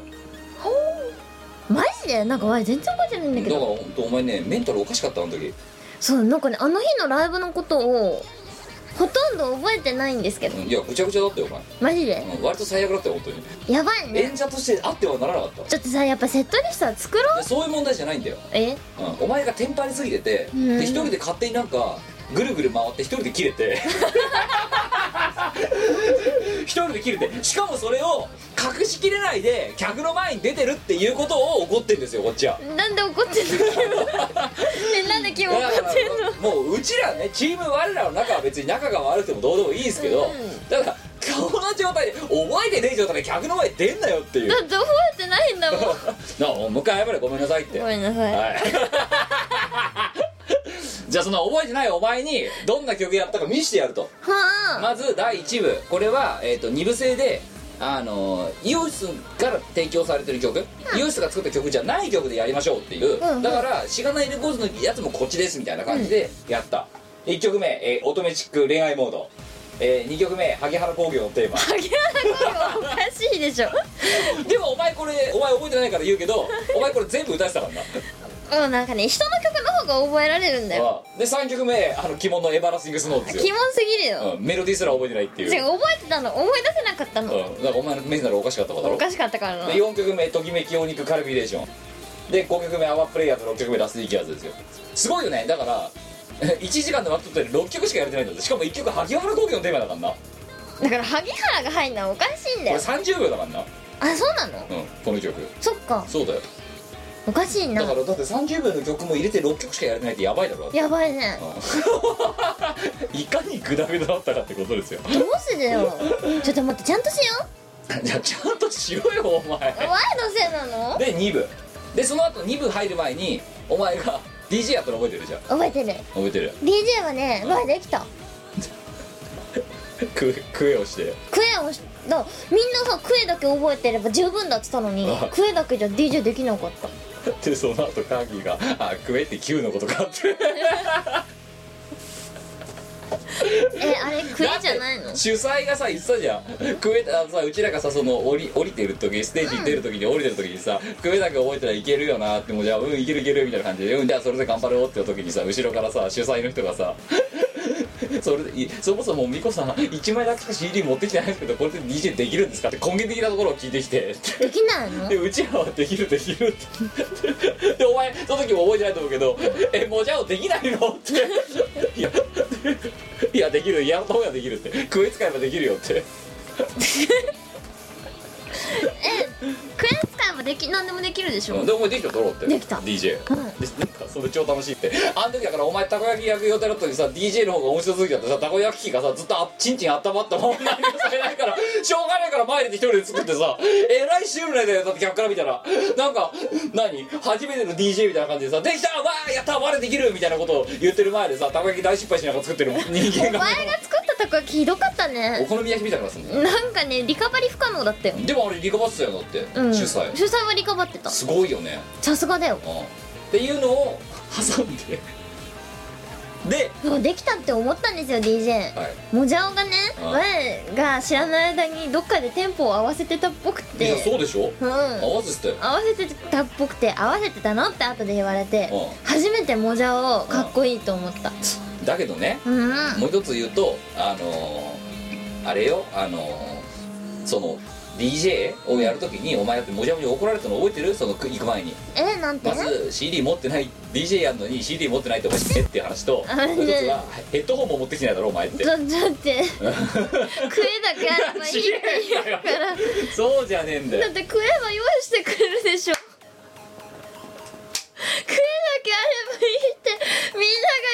マジで？なんか前全然覚えてないんだけだからど本当お前ねメンタルおかしかったあの時。そうなんかねあの日のライブのことをほとんど覚えてないんですけど。いやぐちゃぐちゃだったよお前、マジで？うん、割と最悪だったよ本当に。やばいね。演者としてあってはならなかった。ちょっとさやっぱセットリストは作ろう？でそういう問題じゃないんだよ、え？うん、お前がテンパりすぎててうん。で一人で勝手になんかぐるぐる回って一人で切れて一人で切れてしかもそれを隠しきれないで客の前に出てるっていうことを怒ってんですよこっちは。なんで怒ってんの？えなんで君怒だからってんの？もううちらねチーム我らの中は別に仲が悪くてもどうでもいいですけど、うん。だからこの状態で覚えてねえ状態で客の前に出んなよっていう。だって覚えてないんだもん。なあもう一回謝れごめんなさいって。ごめんなさい。はいじゃあその覚えてないお前にどんな曲やったか見せてやると。はあ。まず第1部。これは、えー、と2部制であのイオシスから提供されてる曲、イオシスが作った曲じゃない曲でやりましょうっていう、うんうん。だからしがないレコーズのやつもこっちですみたいな感じでやった、1曲目、えー乙女チック恋愛モード、え2曲目萩原工業のテーマ。萩原君おかしいでしょ。でもお前これお前覚えてないから言うけどお前これ全部歌ってたからなうんなんかね人の曲の方が覚えられるんだよ。で3曲目あの鬼門のエバラスティングスノーですよ。キモすぎるよ。うん、メロディーすら覚えてないっていう、覚えてたの思い出せなかったのうん、だからお前のメンタルおかしかったことだろ？おかしかったからな。で4曲目「ときめきお肉カルビレーション」で5曲目「アワープレイヤーズ」6曲目「ラストイキャーズ」ですよ。すごいよね。だから 1時間で割っとって6曲しかやれてないんだしかも1曲萩原工業のテーマだからな。こだから萩原が入るのはおかしいんだれよ30秒だからな。あそうなの？うんこの曲。そっか。そうだよおかしいな。だからだって30秒の曲も入れて6曲しかやれてないってやばいだろ。やばいね。う んいかにグダグダだったかってことですよ。どうしてよ。ちょっと待ってちゃんとしよじゃあちゃんとしろよお前。う前のせいなの？で2部。でその後2部入る前にお前が DJ やったの覚えてるじゃん。覚えてる。覚えてる。DJ はね前できた。ククエをして。クエをしだみんなさクエだけ覚えてれば十分だって言ったのにあクエだけじゃ DJ できなかったでその後カーキーが「あクエって9のことか」って。えあれクエじゃないの？主催がさ言ってたじゃん。クエあのさうちらがさその降り降りてる時ステージに出る時に降りてる時にさ、クエだけ覚えたらいけるよなってもうじゃあうんいけるいけるみたいな感じで。うんじゃあそれで頑張ろうって時にさ後ろからさ主催の人がさ それでいそもそも美子さん1枚だけしか CD 持ってきてないんですけどこれで DJ できるんですか？って根源的なところを聞いてきて。できないのでうちらはできるできるって。でお前その時も覚えてないと思うけど「えもうじゃあできないの?」って「いやいやできる。やった方ができる」って「クエ使えばできるよ」って クエン使えばでき何でもできるでしょ？うんでお前できた撮ろうって。できた。DJ うん。でなんかそれ超楽しいって。あの時だからお前たこ焼き焼く予定だった時さ DJ の方が面白すぎたってさたこ焼き器がさずっとあチンチン温まったまま何もされないから しょうがないから前で一人で作ってさえらいシュールなだよだって客から見たら。なんか何？初めての DJ みたいな感じでさ「できた！わーやった我できる!」みたいなことを言ってる前でさたこ焼き大失敗しながら作ってる人間が。お前が作ったたこ焼きひどかったおね好み焼きみたいなのがすんのなんかねリカバリー不可能だったよ。でもあれリカバってたよだって、うん。主催。主催はリカバってた。すごいよね。さすがだよ。うん。っていうのを挟んで。でそうできたって思ったんですよ DJ はい。もじゃおがねうん。我が知らない間にどっかでテンポを合わせてたっぽくいやてそうでしょ？うん。合わせてたよ。合わせてたっぽくて合わせてたのって後で言われてう初めてもじゃおかっこいいと思った。だけどねうん。もう一つ言うとあのーあれよあのーその DJ をやるときにお前だってもじゃもじゃ怒られたの覚えてる？その行く前に。えなんて？まず CD 持ってない DJ やんのに CD 持ってないってお前知ってっていう話とあもう一つねはヘッドホンも持ってきてないだろお前って。だだって。食えだけあればいいって言うから。そうじゃねえんだよ。だって食えば用意してくれるでしょ。食えだけあればいいってみんなが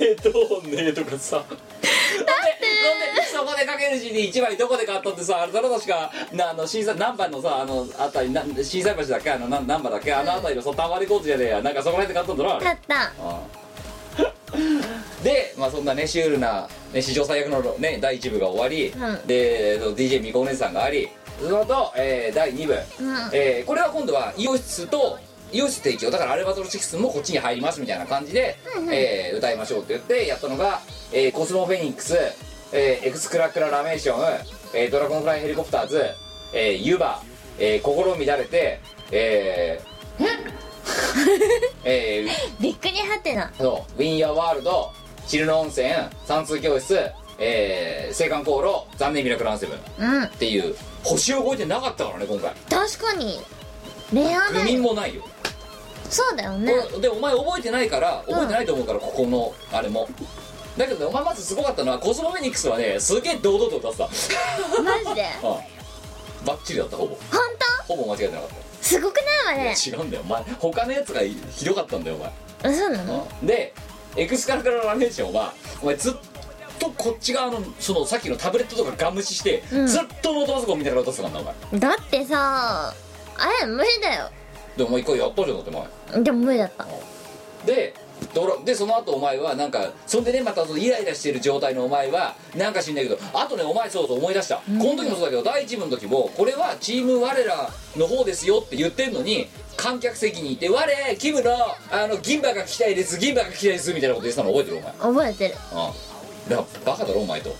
言うねえとかさだってなんでそこでかける CD1 枚どこで買ったってさあれだろ確かなあの審査何番のさあのあたりな審査橋だっけ？あのな何番だっけ？あのあたりのさタワーレコードじゃねえやなんかそこら辺で買ったんだろあれ勝ったああでまあそんなねシュールな、ね、史上最悪のね第1部が終わり、うん。でえっと DJ みこお姉さんがありその後、えー第2部、うん。えーこれは今度はイオシスとイオシス提供だからアルバトロ6もこっちに入りますみたいな感じで、えー歌いましょうって言ってやったのが、えーコスモフェニックス、えーエクスクラクララメーション、えードラゴンフライヘリコプターズ、えーユバ、えー心乱れてえーえ？ー びっくりはてな。そうウィン・ヤー・ワールドチルノ温泉算数教室えー、青函航路残念ミラクルアンセムっうん。ていう星を超えてなかったからね今回。確かに。レアだもないよそうだよね。でお前覚えてないから覚えてないと思うから、ここのあれも。だけどねお前まずすごかったのはコスモフェニックスはねすげえ堂々と歌ってた。マジで？うん。バッチリだったほぼ。本ほぼ間違えてなかっ当すごくない？あれ。た違うんだよ。お前他のやつがひどかったんだよお前。あそうなの？うん。でエクスカラクララメーションはお前ずっとこっち側のそのさっきのタブレットとかガン無視して、うん。ずっとノートパソコンみたいなことしてたんだお前。だってさあれ無理だよでお前一回やったじゃんだって前。でも無理だった。でドラでその後お前はなんかそんでねまたそのイライラしてる状態のお前はなんか知んないけどあとねお前そうそう思い出した、この時もそうだけど第1部の時もこれはチーム我らの方ですよって言ってんのに観客席にいて「我キムのあの銀歯が聞きたいです銀歯が聞きたいです」みたいなこと言ってたの覚えてるお前？覚えてる。あだからバカだろお前と。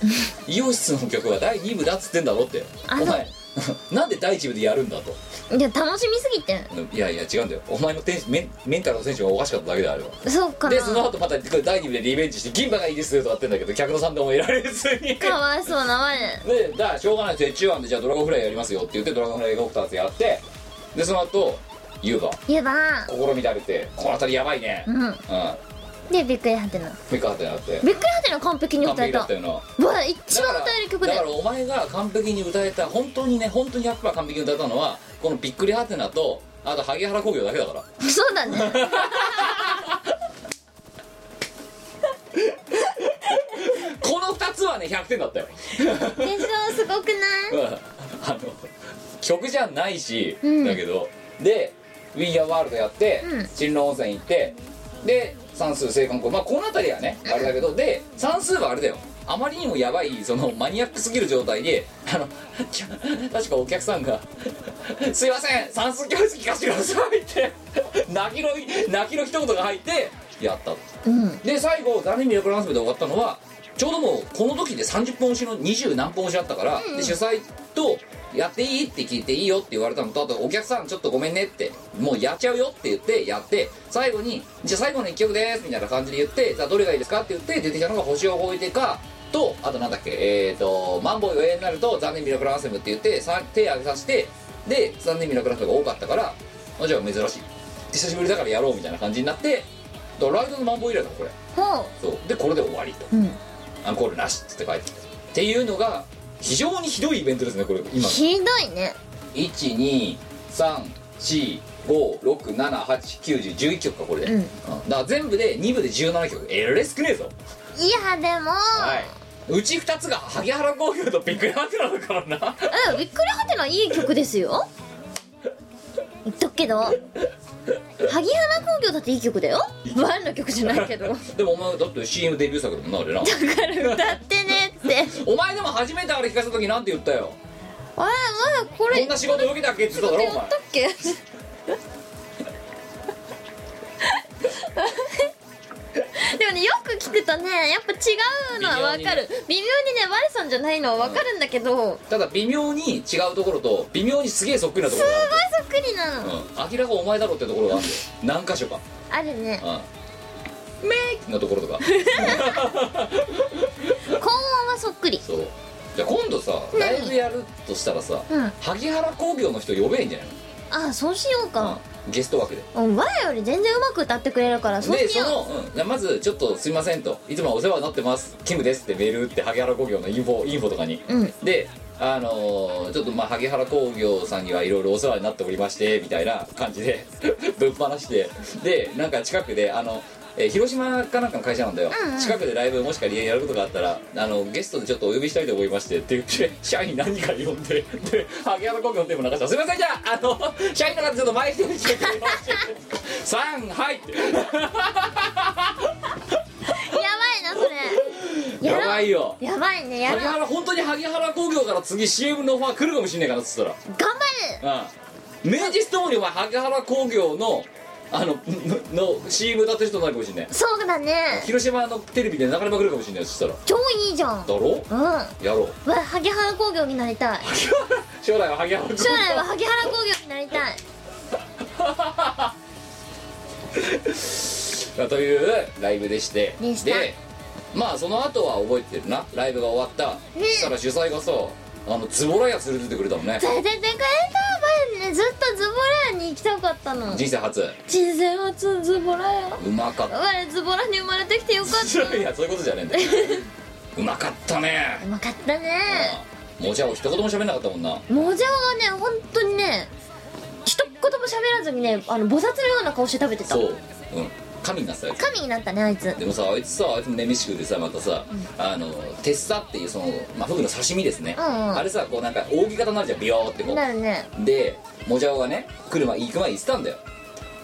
イオシスの曲は第2部だっつってんだろって。あお前 なんで第1部でやるんだと。いや楽しみすぎて。いやいや違うんだよ。お前のテンメンメンタルの選手がおかしかっただけであればそうか。なでその後また第2部でリベンジして銀歯がいいですとかやってんだけど客の賛同も得られずに。かわいそうな我でだからしょうがない折衷案でじゃあドラゴンフライやりますよって言ってドラゴンフライゴクターズやって。でその後ユーバ。言えば心乱れてこの辺りやばいね。うん。うんでびっくりはてなメカってなって。びっくりはてな完璧に完歌えた。璧だったよな。一番歌える曲だよ。だからお前が完璧に歌えた本当にね本当に100%完璧に歌えたのはこのびっくりハテナとあと萩原工業だけだから。そうだね。この2つはね100点だったよ。でしょすごくない？うん。あの曲じゃないし、うん。だけど。でウィン・ヤー・ワールドやってうん。新郎温泉行ってで算数青函校まあこの辺りはねあれだけどで算数はあれだよ。あまりにもやばいそのマニアックすぎる状態であの 確かお客さんが「すいません算数教室聞かせてください」って泣きの泣きの一言が入ってやったうん。で最後「残念ミラクルアンセム」で終わったのはちょうどもうこの時で30本押しの20何本押しあったから、で主催と「やっていい?」って聞いて「いいよ」って言われたの。とあと「お客さんちょっとごめんね」って「もうやっちゃうよ」って言ってやって。最後に「じゃあ最後の1曲です」みたいな感じで言って「じゃあどれがいいですか?」って言って出てきたのが「星を置いてか」とあとなんだっけえっ、ー、と「マンボウ永遠になると残念ミラクルアンセム」って言ってさ手挙げさせてで残念ミラクルアンセムが多かったからあじゃあ珍しい。久しぶりだからやろうみたいな感じになってライドのマンボウ以来だこれ。ほそう。でこれで終わりと。ううん。アンコールなしっつって帰ってきた。っていうのが非常にひどいイベントですねこれ今。ひどいね。1234567891011曲かこれ。で、うん。だから全部で2部で17曲。えられ少ねえぞ。いやでも、はい。うち2つが萩原工業とビッグハテナだからな。うんびっくりはてないい曲ですよ。言っとくけど萩原工業だっていい曲だよ。ワンの曲じゃないけど。だでもお前だって CM デビュー作だもんなあれな。から歌ってねお前でも初めてあれ聞かせた時なんて言ったよ。あれまだこれこんな仕事受けたっけって言っただろお前やったっけ？でもねよく聞くとねやっぱ違うのはわかる。微妙にね。我さんじゃないのはわかるんだけど、すただ微妙に違うところと微妙にすげえそっくりなところがある。ごいそっくりなの、うん、明らかお前だろってところがあるんだよ。何箇所か。あるね。うんメイのところとか。高音はそっくり。そう。じゃあ今度さ何ライブやるとしたらさ、うん。萩原工業の人呼べんじゃないあそうしようの、か、うん、ゲスト枠で。うん、我より全然うまく歌ってくれるからそうでその、うん。じゃあまずちょっとすいませんと。いつもお世話になってます。キムですってメール打って萩原工業のインフォインフォとかに。ううん。であのーちょっとまあ萩原工業さんにはいろいろお世話になっておりましてみたいな感じで ぶっ放して。でなんか近くであの、えー広島かなんかの会社なんだよ、うんうん。近くでライブもし仮にやることがあったらあのゲストでちょっとお呼びしたいと思いましてって言って社員何人か呼んでで萩原工業のテーマ流したら「すいませんじゃああの社員の方ちょっと前に来てくれまして」「さんはい」って。やばいなそれ。やばいよ。やばいねやろう。萩原本当に萩原工業から次 CM のオファー来るかもしんないからっつったら。頑張る。うん。明治ストーンにお前萩原工業のあのの CM 歌ってる人になるかもしんない。そうだね。広島のテレビで流れまくるかもしんないそしたら。超いいじゃん。だろ？うん。わやろう。萩原工業になりたい。将来は萩原工業。将来は萩原工業になりたい。というライブでして。でまあその後は覚えてるな。ライブが終わった、そしたら主催がさあのズボラ屋連れてってくれたのね。連れてってくれたねずっとズボラ屋に行きたかったの。人生初。人生初ズボラ屋。うまかっ我ズボラに生まれてきてよかった。たいやそういうことじゃねえんだ。よ うまかったね。うまかったね。もうじゃあ一言も喋んなかったもんな。もじゃはね本当にね一言も喋らずにねあの菩薩のような顔して食べてた。そう。うん神になってたよ神になったねあいつ。でもさあいつさあいつもね飯食うでさまたさ、あのテッサっていうその、まあ、フグの刺身ですね、うんうん。あれさこうなんか扇形になるじゃんビヨーってこう。なるね。でもじゃおがね来る前行く前言ってたんだよ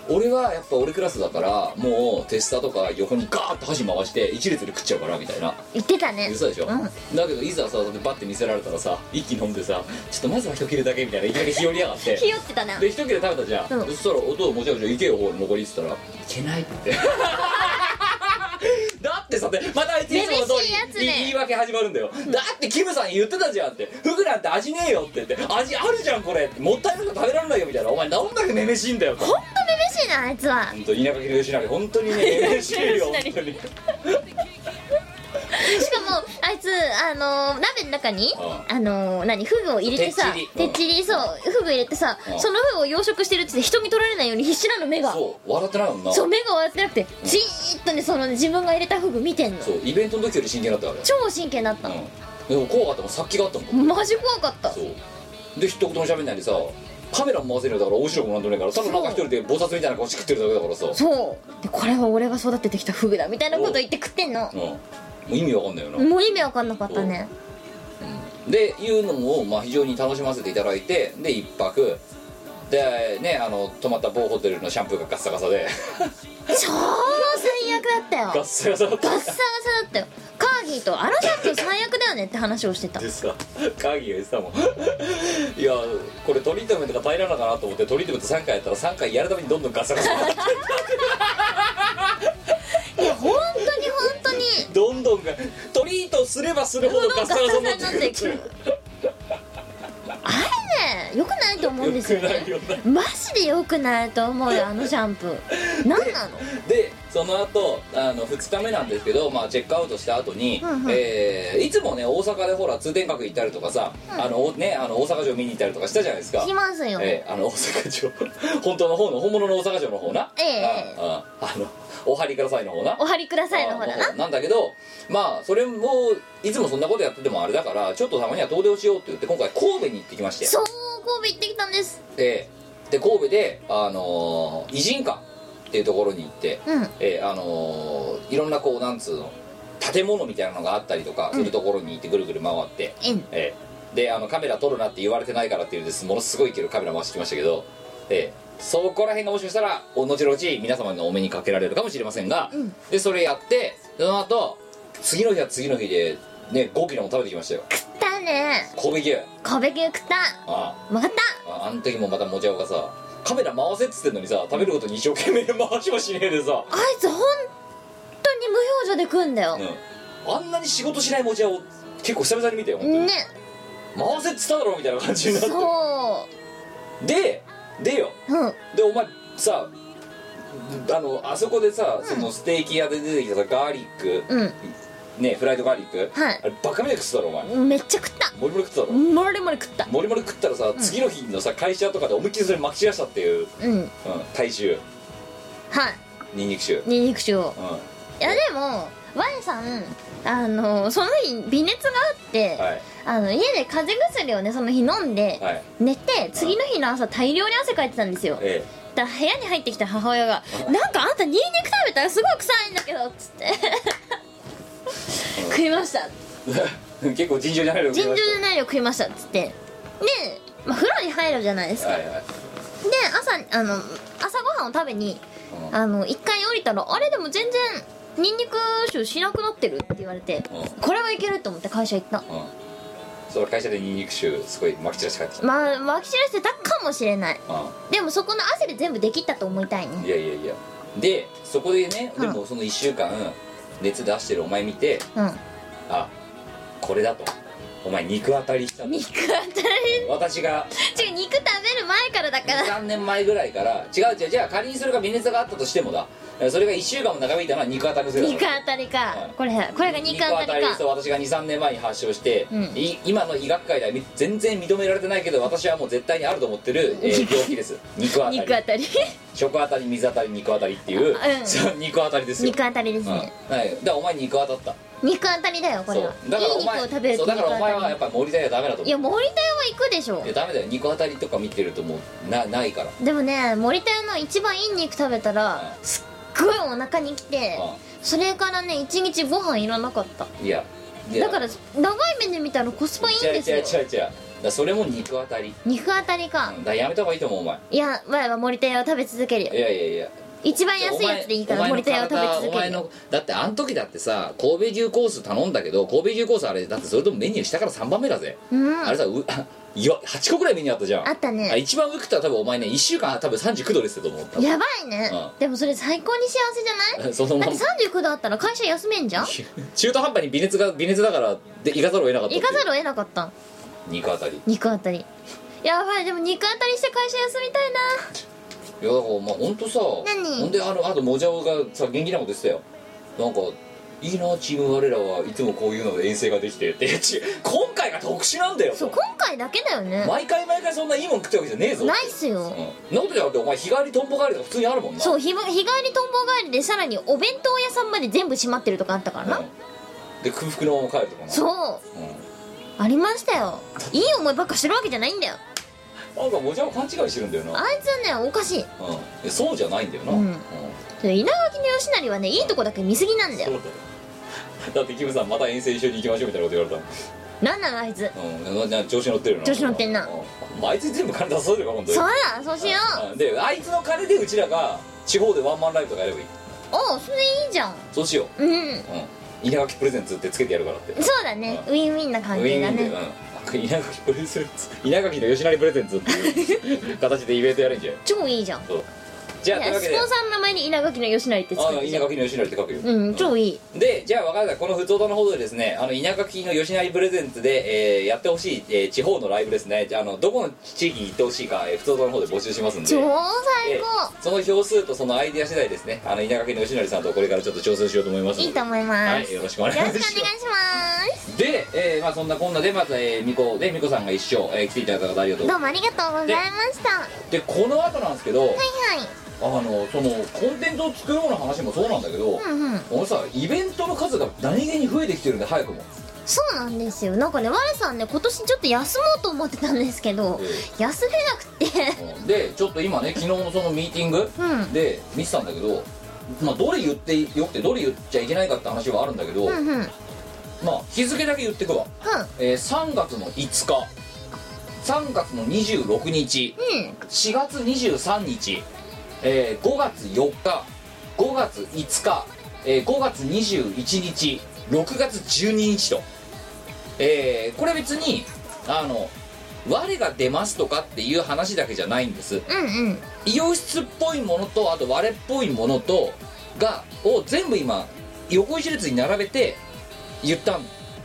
俺はやっぱ俺クラスだからもうテッサとか横にガーッと箸回して一列で食っちゃうからみたいな。言ってたね。言ってたでしょ、うん。だけどいざさバッて見せられたらさ一気に飲んでさちょっとまずは一切れだけみたいないきなり日和りやがって。ひよってたな。で一切れ食べたじゃん、うん。そしたら「お父もちゃもちゃ行けよほら残り」っつったら「いけない」っててだってさでまたあいついつもの通り、ね。言い訳始まるんだよ、だってキムさん言ってたじゃんって。フグなんて味ねえよって言って。味あるじゃんこれもったいなく食べられないよみたいな。お前どんだけめめしいんだよと。ほんとめめしいなあいつは。本当田舎秀吉なり本当にねめめしいよ 本当にしかもあいつあのー鍋の中にうあのー何フグを入れてさてっちりそうフグ入れてさうん。そのフグを養殖してるっつって人に取られないように必死なの目が。そう笑ってないもんな。そう目が笑ってなくてじーっとねその自分が入れたフグ見てんの。そうイベントの時より真剣だったあれ超真剣だった。のうん、でも怖かったもん殺気があったもん。マジ怖かった。そう。で一言も喋んないでさカメラも回せるんだから面白くもなんとねえからただなんか一人で菩薩みたいな顔して食ってるだけだからさ。う、そう。でこれは俺が育ててきたフグだみたいなこと言って食ってんの。ん、もう意味わかんないよな、もう意味わかんなかったね。でいうのも、まあ、非常に楽しませていただいてで一泊。でねあの泊まった某ホテルのシャンプーがガッサガサで。超最悪だったよ。ガッサガサだった。ガッサガサだったよ。カーギーとあのシャンプー最悪だよねって話をしてた。でさカーギーが言ってたもん。いやこれトリートメントが平らなのかなと思ってトリートメント3回やったら3回やるためにどんどんガッサガサになってどんどんがトリートすればするほどガッサガサになってくる。あれねよくないと思うんですよねよな。マジでよくないと思うよあのシャンプー。何なの？でその後あの2日目なんですけど、まあ、チェックアウトした後に、うんうん。えーいつもね大阪でほら通天閣行ったりとかさ、うん。あのおねあの大阪城見に行ったりとかしたじゃないですか。しますよ、えーあの大阪城。本当の方の本物の大阪城の方な。ええ。あああのお張りくださいの方な。お張りくださいのほらな。あなんだけどまあそれもいつもそんなことやっててもあれだからちょっとたまには遠出をしようって言って今回神戸に行ってきまして。そう神戸行ってきたんです。でで神戸であのー偉人館っていうところに行って、うん。えーあのーいろんなこうなんつうの建物みたいなのがあったりとかするところに行ってぐるぐる回って、えん。えーであのカメラ撮るなって言われてないからっていうんです。ものすごい勢いでカメラ回してきましたけど、えーそこら辺がもしかしたらお後々皆様のお目にかけられるかもしれませんが、うん。でそれやってその後次の日は次の日でね5キロも食べてきましたよ。食ったね。神戸牛。神戸牛食った。あ。分かっああの時もまたもちゃおがさカメラ回せっつってんのにさ食べることに一生懸命回しもしねえでさ、たあいつ本当に無表情で食うんだよ、うん、あんなに仕事しないもちゃを結構久々に見たよ本当に、ね。回せっつっただろみたいな感じになって。そででよ。ううん。でお前さあのあそこでさ、そのステーキ屋で出てきたさガーリックうんねフライドガーリック？はい。あれバカみたいに食ってたろお前。めっちゃ食った。モリモリ食ってたろ？もりもり食った。モリモリ食ったらさ、次の日のさ会社とかで思いっきりそれまき散らしたっていう、うん。うん、体臭はい。ニンニク臭。ニンニク臭を。うん。いやでも Y さんあのその日微熱があって、はい。あの家で風邪薬をねその日飲んで、はい。寝て次の日の朝大量に汗かいてたんですよ。えだから部屋に入ってきた母親が「なんかあんたニンニク食べたらすごい臭いんだけど」っつって食いました。え 結構尋常じゃないの尋常じゃないよ食いましたっつって。で、まあ、風呂に入るじゃないですか、はいはい。で朝あの朝ごはんを食べにうん。あの一回降りたらあれでも全然ニンニク臭しなくなってるって言われてうん。これはいけると思って会社行った。うん。その会社でニンニク臭すごいまき散らして帰ってきた。まあまき散らしてたかもしれない。うん。でもそこの汗で全部できったと思いたいいねやいやいや。でそこでねでもその1週間熱出してるお前見てうん。あこれだと。お前肉当たりしたと。肉当たり？私が。違う肉食べる前からだから。3年前ぐらいから違う違うじゃあ仮にそれが微熱があったとしてもだそれが1週間も長引いたのは肉当たりのせいだ肉当たりか。うんこれこれが肉当たりか。そう私が23年前に発症して、うん。い今の医学界ではみ全然認められてないけど私はもう絶対にあると思ってる、えー病気です。肉当たり。肉当たり。食当たり水当たり肉当たりっていう、うん。肉当たりですよ。肉当たりですうん。ねはい、だからお前肉当たった。肉当たりだよこれは。だからお前いい肉を食べる肉当からお前はやたっぱ森田屋ダメだと思りいうや森田屋は行くでしょ。いやダメだよ。肉当たりとか見てるともうなないから。でもね森田屋の一番いい肉食べたらうんすっごいお腹にきてそれからね一日ご飯いらなかった。いや。いや。だから長い目で見たらコスパいいんですよ。違う違う違う。だそれも肉当たり。肉当たりか。うん。だからやめた方がいいと思うお前。いや前は森田屋を食べ続けるよ。いやいやいや一番安いやつでいいからお前森田屋を食べお続けるよ。前のだってあの時だってさ神戸牛コース頼んだけど神戸牛コースあれだってそれともメニュー下から3番目だぜ、うん。あれさう いや8個ぐらいメニューあったじゃん。あったね。あ一番上食ったら多分お前ね1週間多分39度ですよと思ったやばいね、うん。でもそれ最高に幸せじゃない？そのまま。だって39度あったら会社休めんじゃん。中途半端に微熱が微熱だからで行かざるを得なかった行かざるを得なかった。肉当たり。肉当たり。やばい。でも肉当たりして会社休みたいないやだからまあ本当さ何？ほんであのあともじゃおがさ元気なこと言ってたよ。なんかいいなチーム我らはいつもこういうので遠征ができてって。ち今回が特殊なんだよそう今回だけだよね。毎回毎回そんないいもん食ってるわけじゃねえぞないっすよ、うん。なことじゃなくてお前日帰りとんぼ帰りとか普通にあるもんな。そう日ば日帰りとんぼ帰りでさらにお弁当屋さんまで全部閉まってるとかあったから。な、うん。で空腹のまま帰るとかな。そう。うん。ありましたよ。いい思いばっかしてるわけじゃないんだよなんかもじゃお勘違いしてるんだよな。あいつはねおかしい。うん。えそうじゃないんだよな。うん。それ稲垣の吉成はねいいとこだけ見すぎなんだよ。そうだってキムさんまた遠征一緒に行きましょうみたいなこと言われたなんなのあいつ。うん。な調子乗ってるな調子乗ってんな。うん。まああいつに全部金出させるか今度そうだそうしよう。うん。であいつの金でうちらが地方でワンマンライブとかやればいい。おうそれいいじゃん。そうしよう。ん。ううん。稲垣プレゼンツってつけてやるからって。そうだね。ウィンウィンな関係だウィンウィンで、ねうん、稲垣プレゼンツ稲垣の吉成プレゼンツっていう形でイベントやるんじゃん。超いいじゃん。そうじゃあというわけで。スポンサーの名前に稲垣の吉成ってつあけて稲垣の吉成って書くよ。うん超いい。でじゃあ分かった。この普通歌の方でですねあの稲垣の吉成プレゼンツで、えーやってほしい、えー地方のライブですね。じゃああのどこの地域に行ってほしいか、えー普通歌の方で募集しますんで。超え最高。ーその票数とそのアイディア次第ですね。あの稲垣の吉成さんとこれからちょっと調整しようと思いますので。いいと思います、はいよろしくお願いよします。ろしくお願いします。で、えーまあそんなこんなでまず、えー、みこでみこさんが一生、えー来ていただいた方ありがと。うどうもありがとうございました。はでこの後なんですけど、いはいあのそのコンテンツを作ろうの話もそうなんだけど、うんうん。俺さイベントの数が何気に増えてきてるんで早くも、そうなんですよ。なんかね我さんね今年ちょっと休もうと思ってたんですけどえ休めなくて。ーうん。でちょっと今ね昨日のそのミーティングうん。で見てたんだけど、まあ、どれ言ってよくてどれ言っちゃいけないかって話はあるんだけど、うんうん。うんまあ日付だけ言ってくわ、えー3月の5日。3月の26日。うん。4月23日、えー5月4日5月5日、えー5月21日6月12日と、えーこれ別にあの我が出ますとかっていう話だけじゃないんです。うんうん。イオシスっぽいものとあと我っぽいものとがを全部今横一列に並べて言った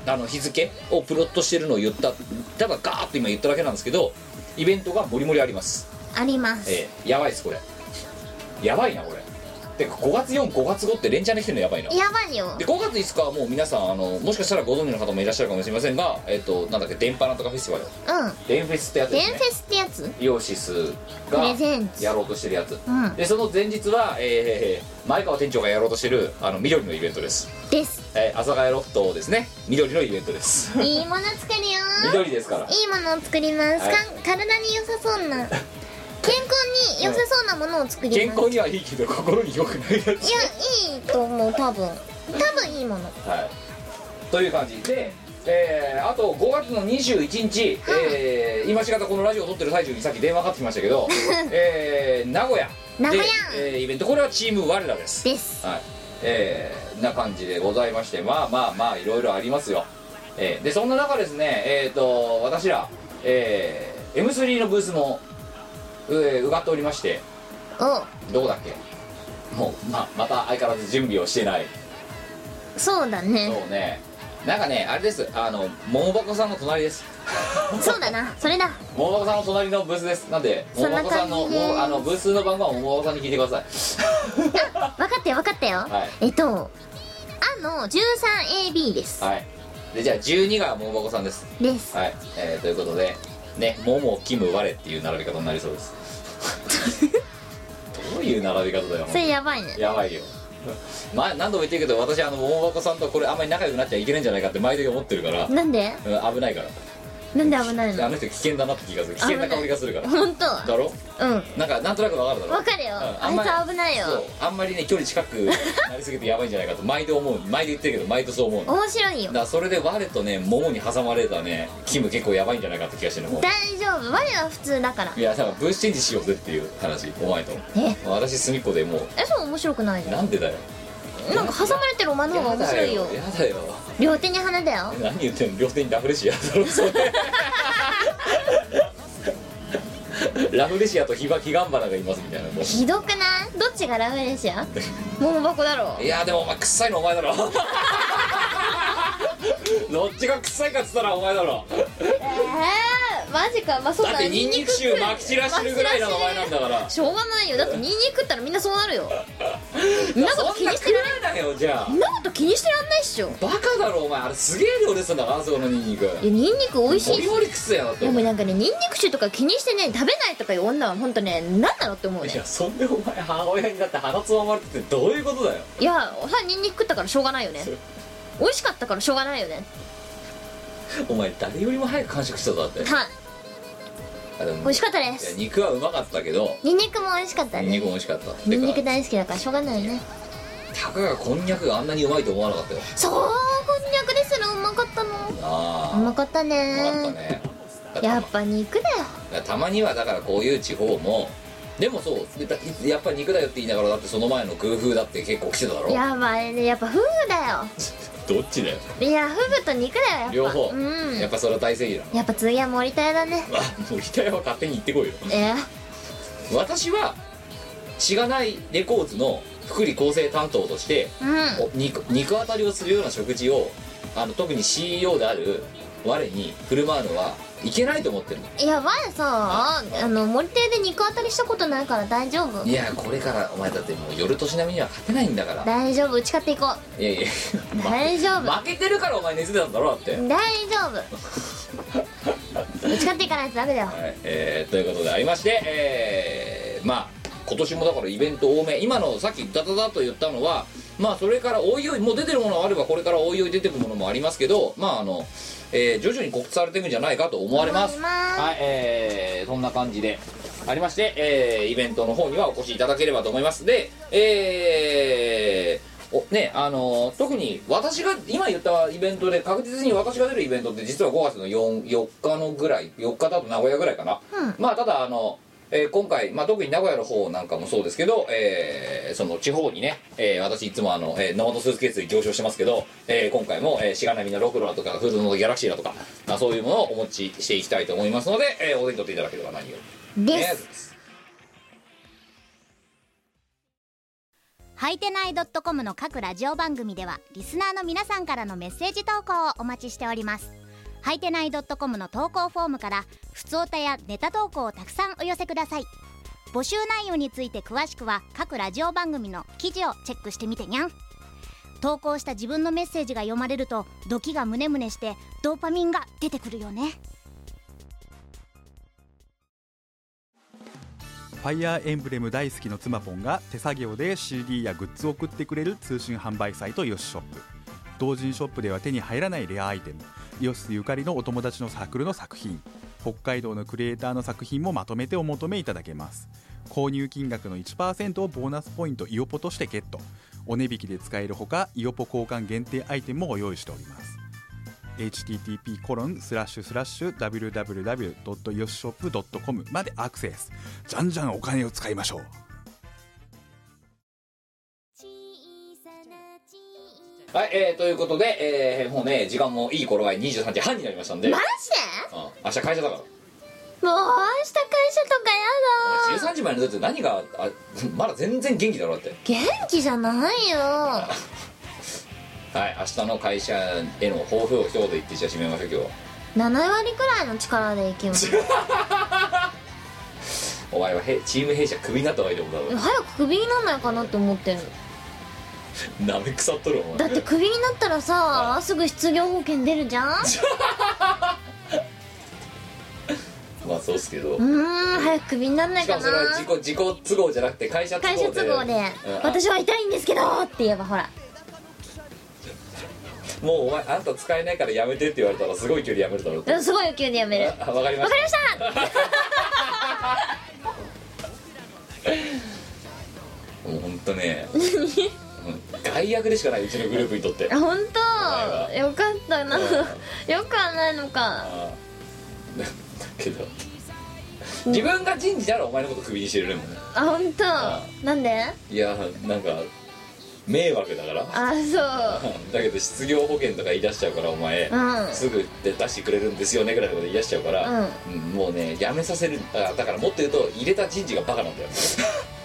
あの日付をプロットしてるのを言った。ただガーッと今言っただけなんですけどイベントがもりもりあります。あります。えー、やばいですこれやばいなこれてか5月45月5って連チャンできてるのやばいな。やばいよ。で5月5日はもう皆さんあのもしかしたらご存知の方もいらっしゃるかもしれませんがえっ、となんだっけ電波なんとかフェスティバル。うん。電フェスってやつですね。デンフェスってやつ？イオシスプがレゼンツやろうとしてるやつ。うん。でその前日は、えー前川店長がやろうとしてるあの緑のイベントです、です。えー、阿佐ヶ谷ロフトですね。緑のイベントです。いいもの作るよ緑ですから。いいものを作ります、はい。かん体に良さそうな 健康に良さそうなものを作ります。健康にはいいけど心に良くないやつ。いやいいと思う多分。多分いいもの。はい。という感じでえーあと5月の21日、えー今しがたこのラジオを撮ってる最中にさっき電話かかってきましたけど、えー名古屋。名古屋。で、えーイベント。これはチーム我らです。です。はい。えーな感じでございましてまあまあまあいろいろありますよ、えーでそんな中ですねえっ、と私ら、えー M3 のブースも、えーうがっておりましておどこだっけ？もうままた相変わらず準備をしてない。そうだね。そうね。なんかねあれです。あの桃箱さんの隣です。そうだな。それだ。桃箱さんの隣のブースです。なんで桃箱さんのあのブースの番号は桃箱さんに聞いてくださ分かったよ分かったよ、はい。えっとあの 13AB です、いはい。でじゃあ12が桃箱さんです。です。はい、えーということでね「ももキム我」っていう並び方になりそうですどういう並び方だよそれやばいね。やばいよ。前何度も言ってるけど私あの桃箱さんとこれあんまり仲良くなっちゃいけないんじゃないかって毎度思ってるから、なんで？うん危ないからなんで危ないの？あの人危険だなって気がする。危険な香りがするから。本当。だろ？うん。なんかなんとなくわかるだろ？わかるよ、うん。あんまりいつ危ないよ。そう。あんまりね距離近くなりすぎてやばいんじゃないかと毎度思う。毎度言ってるけど毎度そう思うの。だか面白いよ。らそれで我とね桃に挟まれたねキム結構やばいんじゃないかって気がしてるのもう。大丈夫。我は普通だから。いやだからブースチェンジしようぜっていう話お前と。え？私隅っこでもう。えそう面白くないじゃん。なんでだよ。なんか挟まれてるお前の方が面白いよ。やだよ両手に花だよ。何言ってんの？両手にラフレシアだろそれ。ラフレシアとヒバキガンバナがいますみたいな。もひどくない？どっちがラフレシア？桃箱だろ。ういやでもお前臭いのお前だろ どっちが臭いかっつったらお前だろ。えー、マジか。まあそうだだってニンニク臭まき散らしてるぐらいのお前なんだから。しょうがないよ。だってニンニク食ったらみんなそうなるよ。そんなこと気にしてられないよじゃあ。そんなこと気にしてらんないっしょ。バカだろお前。あれすげえ量ですんだからあそこのニンニク。いやニンニク美味しいし。モリモリ臭いやなって。でもなんかねニンニク臭とか気にしてね食べないとかいう女は本当ね何なのって思うね。いやそんでお前母親になって鼻つままれてってどういうことだよ。いやはニンニク食ったからしょうがないよね美味しかったからしょうがないよね。お前誰よりも早く完食したぞだって。はいあでも美味しかったでいやす肉はうまかったけどニンニクも美味しかったニンニクも美ね味しかった。ニンニクてか大好きだからしょうがないよねたかがこんにゃくがあんなにうまいと思わなかったよ。そうこんにゃくですらうまかったの。ああうまかったうまかったね。ねだからやっぱ肉だよ。だからたまにはだからこういう地方もでもそうでだやっぱ肉だよって言いながらだってその前の空風だって結構来てただろ。やばいね。やっぱフグだよ どっちだよ。いやフグと肉だよやっぱ。両方、うん。やっぱそれは大正義だやっぱ次は森田屋だね。あもう北屋は勝手に行ってこいよ。え私はしがないレコーズの福利厚生担当としてうん。お肉肉当たりをするような食事をあの特に CEO である我に振る舞うのはいけないと思ってるの？いや前さあの森亭で肉当たりしたことないから大丈夫？いやこれからお前だってもう夜年並みには勝てないんだから。大丈夫。打ち勝っていこう。いやいや 大丈夫。負けてるからお前寝てたんだろだって、はい大丈夫。打ち勝っていかないとダメだよ。えーということでありましてえーまあ今年もだからイベント多め。今のさっきダダダと言ったのはまあそれからおいおいもう出てるものがあればこれからおいおい出てくるものもありますけどまああの、えー徐々に告知されていくんじゃないかと思われます。はいえーそんな感じでありまして、えーイベントの方にはお越しいただければと思います。でえーおねあの特に私が今言ったイベントで確実に私が出るイベントって実は5月の 4, 4日のぐらい4日だと名古屋ぐらいかな、うん。まあただあの、えー今回、まあ、特に名古屋の方なんかもそうですけど、えーその地方にね、えー私いつもあの、えーノマドスーツケースで行商してますけど、えー今回も、えー、しがなみのロクロだとかフードのギャラクシーだとか、まあ、そういうものをお持ちしていきたいと思いますので、えーお手に取っていただければ何より。でねすはいてない .com の各ラジオ番組ではリスナーの皆さんからのメッセージ投稿をお待ちしておりますはいてない .com の投稿フォームからふつおたやネタ投稿をたくさんお寄せください。募集内容について詳しくは各ラジオ番組の記事をチェックしてみてにゃん。投稿した自分のメッセージが読まれるとドキがムネムネしてドーパミンが出てくるよね。ファイアーエンブレム大好きの妻ポンが手作業で CD やグッズを送ってくれる通信販売サイトヨシショップ。同人ショップでは手に入らないレアアイテムヨスゆかりのお友達のサークルの作品北海道のクリエイターの作品もまとめてお求めいただけます。購入金額の1%をボーナスポイントイオポとしてゲット。お値引きで使えるほかイオポ交換限定アイテムもご用意しております。http コロンスラッシュスラッシュ www.yoshop.com までアクセス。じゃんじゃんお金を使いましょう。はい、えーということで、えーもうね時間もいい頃合い23時半になりましたんで、マジうん。明日会社だから。でもう明日会社とかやだ。13時まで寝てて何があまだ全然元気だろだって。元気じゃないよ。はい明日の会社への抱負を一言で言ってじゃあ締めましょう今日は。7割くらいの力でいきます。お前はへチーム弊社クビになった方がいいと思うだろ。早くクビになんないかなって思ってるなめ腐っとるお前。だってクビになったらさすぐ失業保険出るじゃん？まあそうっすけど、うーん早くクビになんないかしかもそれはな自己自己都合じゃなくて会社都合で。会社都合で。うん「私は痛いんですけど」って言えばほら。もうお前あんた使えないからやめてって言われたらすごい距離やめるだろうんすごい勢いでやめる。あわかりましわかりました。た もうほんとね。う ん害悪でしかないうちのグループにとって。あ本当？は。よかったな。うん。よくはないのか。だけど。自分が人事ならお前のことクビにしてるねもんねあ本あ当なんで？いやなんか迷惑だから。あそう。だけど失業保険とか言い出しちゃうからお前、うん。すぐで出してくれるんですよねぐらいのこと言い出しちゃうから、うん。もうねやめさせる。あだからもっと言うと入れた人事がバカなんだよ、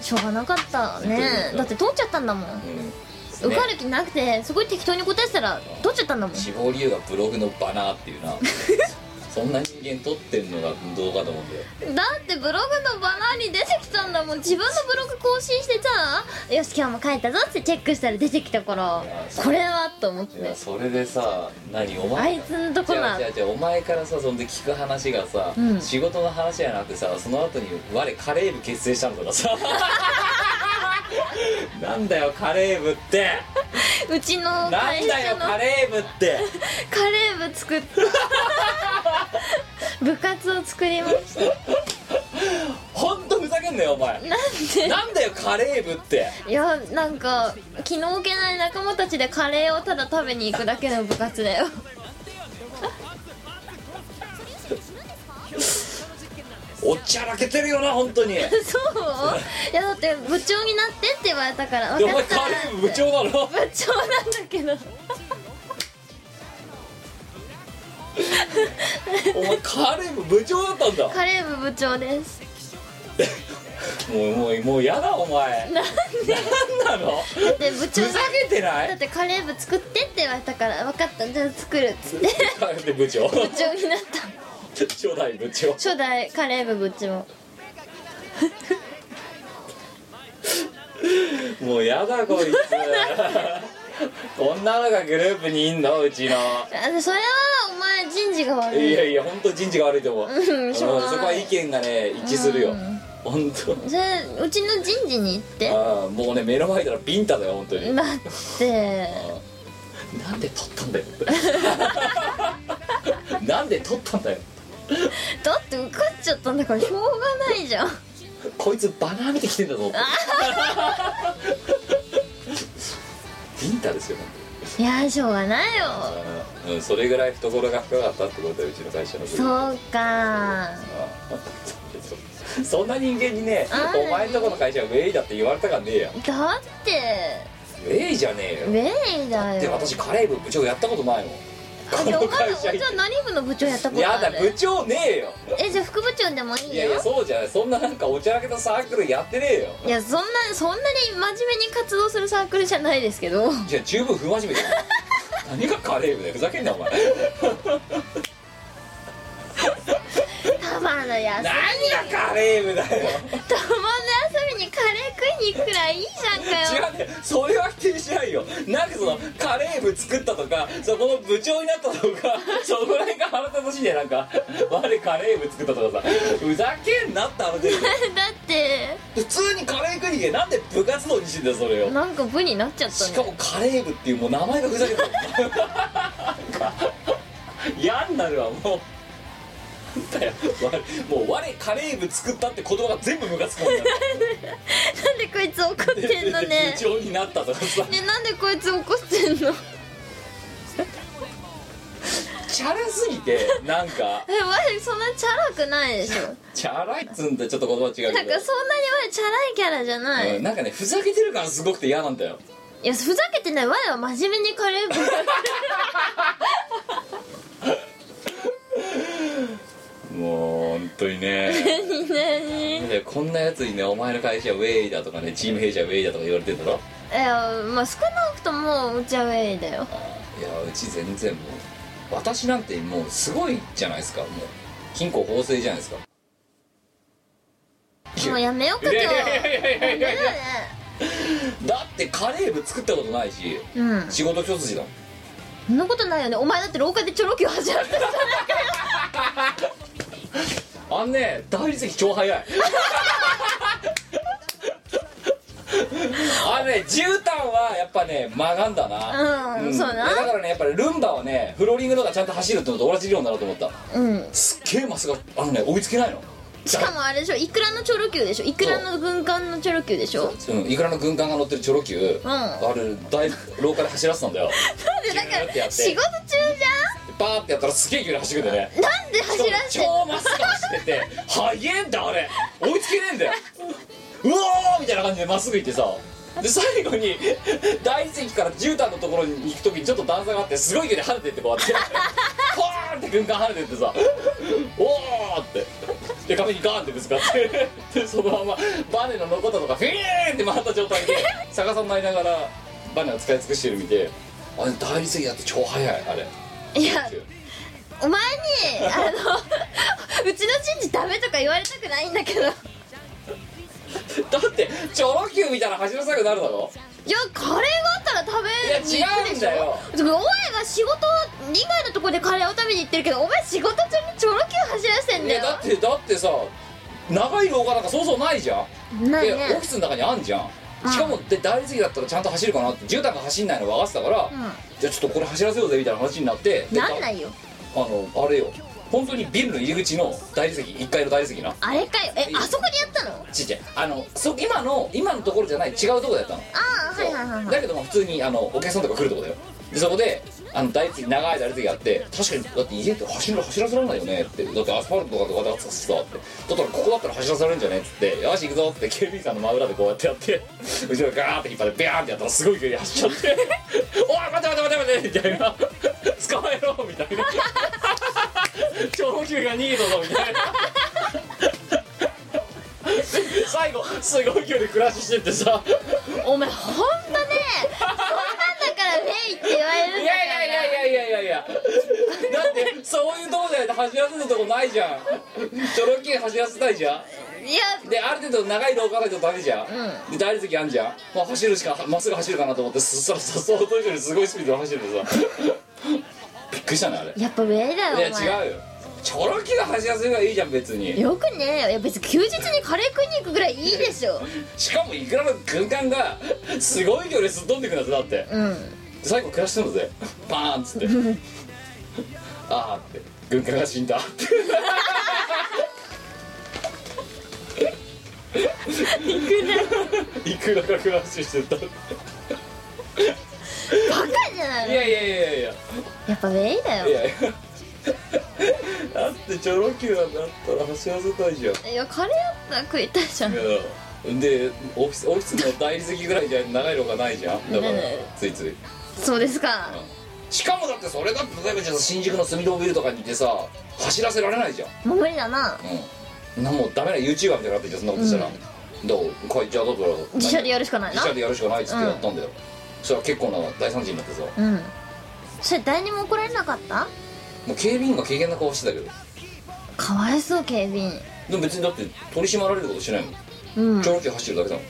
しょうがなかった。ねだって通っちゃったんだもん。うん、受かる気なくてすごい適当に答えてたら通っちゃったんだもん。死亡理由がブログのバナーっていうな そんな人間取ってんのがどうかと思うんだってブログのバナーに出てきたんだもん自分のブログ更新して。さよし今日も書いたぞってチェックしたら出てきたからこれはと思って。それでさ何おあ前いつのとこなじゃあじゃあじゃあお前からさそんで聞く話がさ、うん。仕事の話じゃなくてさその後に我カレー部結成したのとかさ。なんだよカレー部って。うちのなん会だよ社のカレー部って。カレー部作った部活を作りました。ほんとふざけんなよお前。なんで？なんだよカレー部って。いやなんか気の置けない仲間たちでカレーをただ食べに行くだけの部活だよ。おっちゃらけてるよな本当に。そう？いやだって部長になってって言われたから分かった前カレー部部長なの部長なんだけどお前カレー部部長だったんだ。カレー部部長です。もうもうもうやだお前。なんなの？で部長ふざけてない？だってカレー部作ってって言われたから分かった。じゃあ作るっつって。で部長？部長になった。初代部長。初代カレー部部長。もうやだこいつこんなのがグループにいんの？うちの。あそれはお前人事が悪い。いやいや本当人事が悪いと思う、うんしょうがない。そこは意見がね一致するよ、うん。本当。それうちの人事に行って？ああもうね目の前からビンタだよ本当に、だって。なんで取ったんだよ。なんで取ったんだよ。だって受かっちゃったんだからしょうがないじゃん。こいつバナー見てきてんだぞ。っ てビンタですよいやしょうがないよ。本当にうんそれぐらい懐が深かったってことだようちの会社のそうか。そんな人間にねあお前んとこの会社はウェイだって言われたかねえや。だって。ウェイじゃねえよ。ウェイだよで私カレー部部長やったことないもんこの会社じゃあ何部の部長やったことやある？だ部長ねえよ。えじゃあ副部長でもいいよ。いやいやそうじゃない。そんななんかおちゃらけたサークルやってねえよ。いやそんなそんなに真面目に活動するサークルじゃないですけど。じゃあ十分不真面目だよ 何がカレー部だよ。ふざけんなお前 たまの休み何がカレー部だよたまの休みにカレー食いに行くくらいいいじゃんかよ。違うんだよそれは否定しないよ。なんかそのカレー部作ったとかそこの部長になったとか そこら辺が腹立たしいねなんか。我カレー部作ったとかさ。ふざけんなって話で だって。普通にカレー食いに行け。なんで部活動にしてんだよそれを。なんか部になっちゃったしかねもカレー部っていうもう名前がふざけてる。なんか。嫌になるわもうなんだよ。我もう我カレー部作ったって言葉が全部ムカつくもんだ。なんでこいつ怒ってんのね。部長になったとかさ。ねなんでこいつ怒ってんの？チャラすぎてなんか。えマジそんなチャラくないでしょ？チャラいっつんだちょっと言葉違うけどなんかそんなに前チャラいキャラじゃない、うんなんかねふざけてるからすごくて嫌なんだよ。いやふざけてない。我は真面目にカレー部もう本当にね。何？何？でこんなやつにねお前の会社はウェイだとかねチーム弊社はウェイだとか言われてんだろ？いやまあ少なくともうちはウェイだよ。いやうち全然もう私なんてもうすごいじゃないですか。もう金庫法制じゃないですか。もうやめようか今日だってカレー部作ったことないしうん。仕事一筋だもん。そんなことないよね。お前だって廊下でチョロキを始めたあんね大理石超早い。あのね絨毯はやっぱね曲がんだな。うんそうな。だからねやっぱりルンバはねフローリングの方がちゃんと走るってのと同じ理論だなと思った。うん。すっげえまっすぐあのね追いつけないのしかもあれでしょイクラのチョロ Q でしょイクラの軍艦のチョロ Q でしょ？う。んいくらの軍艦が乗ってるチョロ Q、ん。あれ大廊下で走らせたんだよ。でだから仕事中じバーってやったらすげえ勢いで走るんだよね。ゃんなんで走らせて超まっすぐ走ってて速えんだあれ。追いつけねえんだよ。うおーみたいな感じでまっすぐ行ってさ。で最後に大理石から絨毯のところに行く時にちょっと段差があってすごい勢いで跳ねてってこうやって。ポーンって軍艦跳ねてってさ。おーってで壁にガーンってぶつかって でそのままバネの残ったとかフィーンって回った状態で 逆さになりながらバネを使い尽くしてる見てあれ大理石だって超速いあれ。いやお前にあの うちの人事ダメとか言われたくないんだけど だってチョロ Q 見たら走らせたくなるだろ？カレーがあったら食べに行くでしょ？いや違うんだよ。お前が仕事以外のところでカレーを食べに行ってるけどお前仕事中にチョロ Q 走らせてんいだよ。やだってだってさ長い廊下なんかそうそうないじゃん。ないでオフィねスの中にあんじゃん。うん。しかもで大理石だったらちゃんと走るかなって絨毯が走んないの分かってたから、うじゃあちょっとこれ走らせようぜみたいな話になってでなんないよ。あのあれよ本当にビルの入り口の大理石1階の大理石な。あれかよ。えあそこにやったの？ちっちゃい。あのそ今の今のところじゃない違うところでやったの。ああはいはいはいはい。だけども普通にあのお客さんとか来るとこだよ。でそこであの大長い大理石があって確かにだって家って走る走らせられないよねって。だってアスファルトとかとかで使ってさって。だったらここだったら走らせられるんじゃねっつって。よし行くぞって。警備員さんの真裏でこうやってやって。後ろガーって引っ張ってビャーンってやったらすごい勢いで走っちゃって「おい待て待て待て待て」みたいな「捕まえろ」みたいな「超級が逃げたぞ」みたいな。最後すごい距離クラッシュしてってさ。お前ほんとねそんなからメイって言われるんいだやいやいやいやいやいやいや。だってそういうとこで走らせるとこないじゃん。チョロキー走らせたいじゃん。いや。である程度長い廊下ないとダメじゃん、で大理石あんじゃん、まあ、走るしかまっすぐ走るかなと思ってそしたらさ相当以上にすごいスピードで走っててさ。びっくりしたねあれ。いやっぱウェイだよやお前。違うよチョロキーが走らせるがいいじゃん別に。よくね。いや別に休日にカレー食いに行くぐらいいいでしょ。しかもいくらの軍艦がすごい距離すっ飛んでくんだって。うん。最後クラッシュするんだぜ。パーンっつって。ああって。軍艦が死んだ。っ ていくらがクラッシュしてたバカじゃないいやいやいやいやや。っぱウェイだよ。いやいや だってチョロ Q なんだったら走らせたいじゃん。いやカレーやったら食いたいじゃん。いやでオフィスオフィスの大理石ぐらいじゃ長いのがないじゃん。だからついつい。そうですか。しかもだってそれだって例えばじゃあ新宿の住友ビルとかにいてさ走らせられないじゃん。もう無理だな。うん。なもうダメな YouTuber みたいになってんじゃんそんなことしたら、だからこいじゃあだったら自社でやるしかないな。自社でやるしかないっつってやったんだよ、そしたら結構な大惨事になってさ。うん。それ誰にも怒られなかった？もう警備員が軽減な顔してたけど。かわいそう警備員。でも別にだって取り締まられることしないもん。うん。チョロキュ走るだけだもん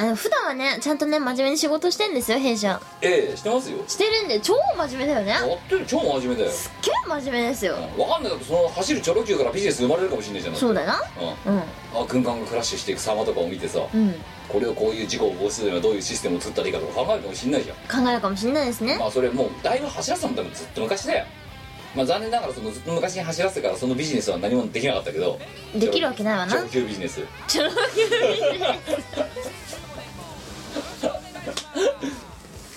あの普段はねちゃんとね真面目に仕事してんですよ弊社。ええしてますよ。してるんで超真面目だよね。やってる超真面目だよ。すっげえ真面目ですよ。分かんない。だってその走るチョロ Q からビジネス生まれるかもしれないじゃん。そうだよなうん。うん。あ軍艦がクラッシュしていく様とかを見てさ、うん。これをこういう事故を防止するにはどういうシステムを作ったらいいかとか考えるかもしれないじゃん。考えるかもしれないですね。まあそれもうだいぶ走らせたの多分ずっと昔だよ。まあ残念ながらそのずっと昔に走らせてからそのビジネスは何もできなかったけど。できるわけないわな。長級ビジネス。ちょろそう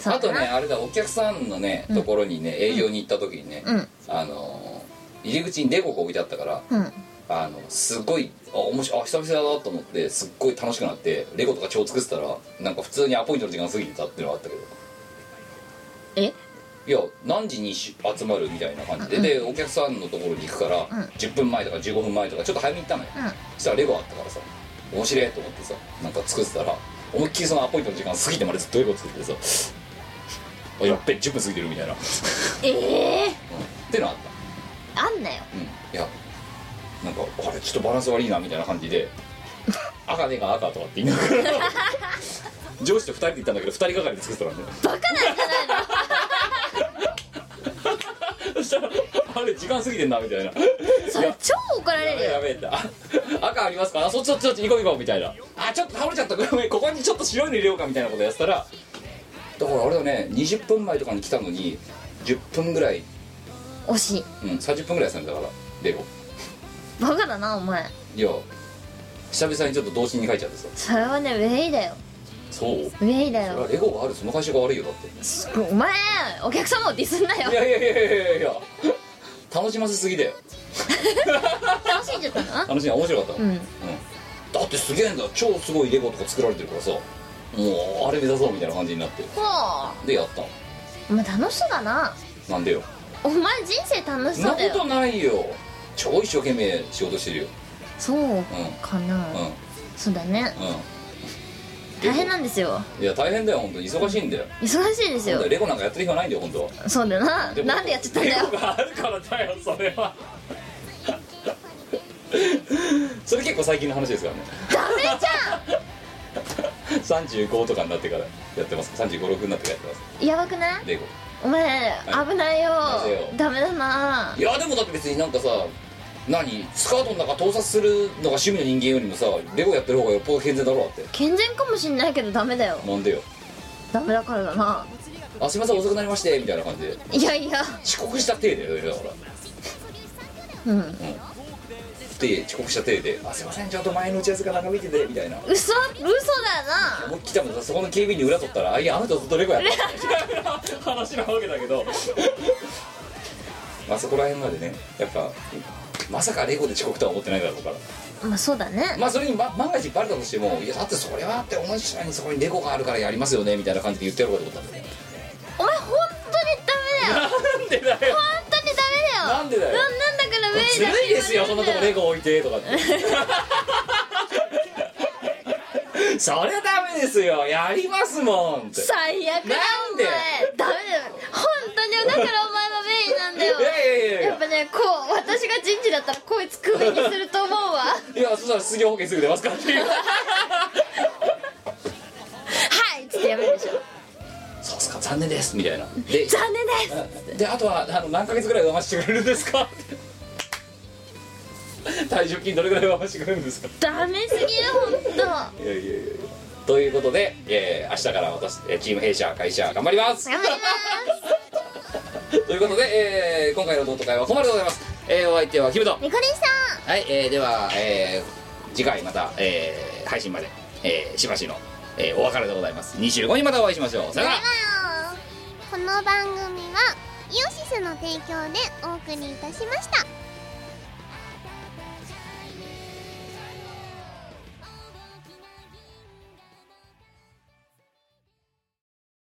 あとねあれだお客さんのねところにね営業に行った時にね、うん。あのー入り口にレゴが置いてあったからうん。あのすごいあ面白いあ久々だなと思ってすっごい楽しくなってレゴとか超作ってたらなんか普通にアポイントの時間過ぎてたっていうのがあったけど。え？いや何時にし集まるみたいな感じで、でお客さんのところに行くから、うん。10分前とか15分前とかちょっと早めに行ったのよ、うん。そしたらレゴあったからさ面白いと思ってさなんか作ってたら思いっきりそのアポイントの時間過ぎてまでずっとレゴ作っててさ。あやっべ10分過ぎてるみたいな、ええてのあった。あんなよ。うん。いやなんかあれちょっとバランス悪いなみたいな感じで赤ねえか赤とかって言いながら 上司と2人で行ったんだけど2人がかりで作ってたんだよバカなんじゃないの？そしたらあれ時間過ぎてんなみたいな。それ超怒られるよ。やべえって。あ 赤ありますか？あそっちそっちそっち行こう行こうみたいな。あちょっと倒れちゃった。ごめんここにちょっと白いの入れようかみたいなことやってたらだからあれだね20分前とかに来たのに10分ぐらい。惜しい。うん30分ぐらいやってたんだからレゴバカだなお前。いや久々にちょっと童心に書いちゃってさ。それはねウェイだよそう。ウェイだよ。それはレゴがあるその会社が悪いよだって。すお前お客様をディスんなよ。いやいやいやいやいやいや。楽しませすぎだよ。楽しんじゃったの？楽しい面白かった、うん。だってすげえんだ超すごいレゴとか作られてるからさ。もうあれ目指そうみたいな感じになって。ほでやったの。うお前楽しそうだな。なんでよ。お前人生楽しそんなことそうだよないよ。超一生懸命仕事してるよ。そうかな、うんうん。そうだね。うん大変なんですよ。いや大変だよ本当。に忙しいんだよ。忙しいですよ。レゴなんかやってる暇ないんだよ本当。はそうだよな。もなんでやっちゃったんだよ。レゴがあるからだよそれは。それ結構最近の話ですからね。ダメじゃ35とかになってからやってます。3 5 6になってからやってます。んやばくない？レゴ。お前危ないよ。なぜよ。ダメだな。いやでもだって別になんかさ何？スカートの中盗撮するのが趣味の人間よりもさレゴやってる方がよっぽど健全だろうって。健全かもしんないけどダメだよ。なんでよ？ダメだからだな。あすいません遅くなりましてみたいな感じで。いやいや。遅刻した体でだから。うん。で遅刻した体で「あすいませんちょっと前の打ち合わせが長引いてて」みたいな。嘘？嘘だよな。思いっきり多分そこの警備員に裏取ったら「あいやあの人ずっとレゴやった」みたいな話なわけだけど。まあそこら辺までね。やっぱまさかレゴで遅刻とは思ってないだろうから。まあそうだね。まあそれに、ま、万が一バレたとしても「いやだってそれは」って同じ島にそこにレゴがあるからやりますよねみたいな感じで言ってやろうかと思ったんだよね。お前本当にダメだよ。なんでだよ。本当にダメだよ。なんでだよ。なんなんだからウェイだずるいですよそんなとこレゴ置いてとかって。そりゃダメですよ。やりますもんって。最悪だなんで？ダメだよ。本当に。だからお前はメインなんだよ。いやいやいやいや。やっぱねこう私が人事だったらこいつクビにすると思うわ。いやそしたら失業保険すぐ出ますからっていう。はいっつってやめるでしょ。そうっすか残念ですみたいな。で残念ですであとはあの何ヶ月ぐらい上回してくれるんですか？退職金どれぐらい上回してくれるんですか？ダメすぎる本いやいやいやいや。ということで、えー明日から私えーチーム弊社会社頑張ります。当頑張りま ということで、えー今回のノート会はここまででございます、えーお相手はキムト。みこりんさん。はい、えーでは、えー次回また、えー配信まで、えーしばしの、えーお別れでございます。2週後にまたお会いしましょう。さよなら。この番組はイオシスの提供でお送りいたしました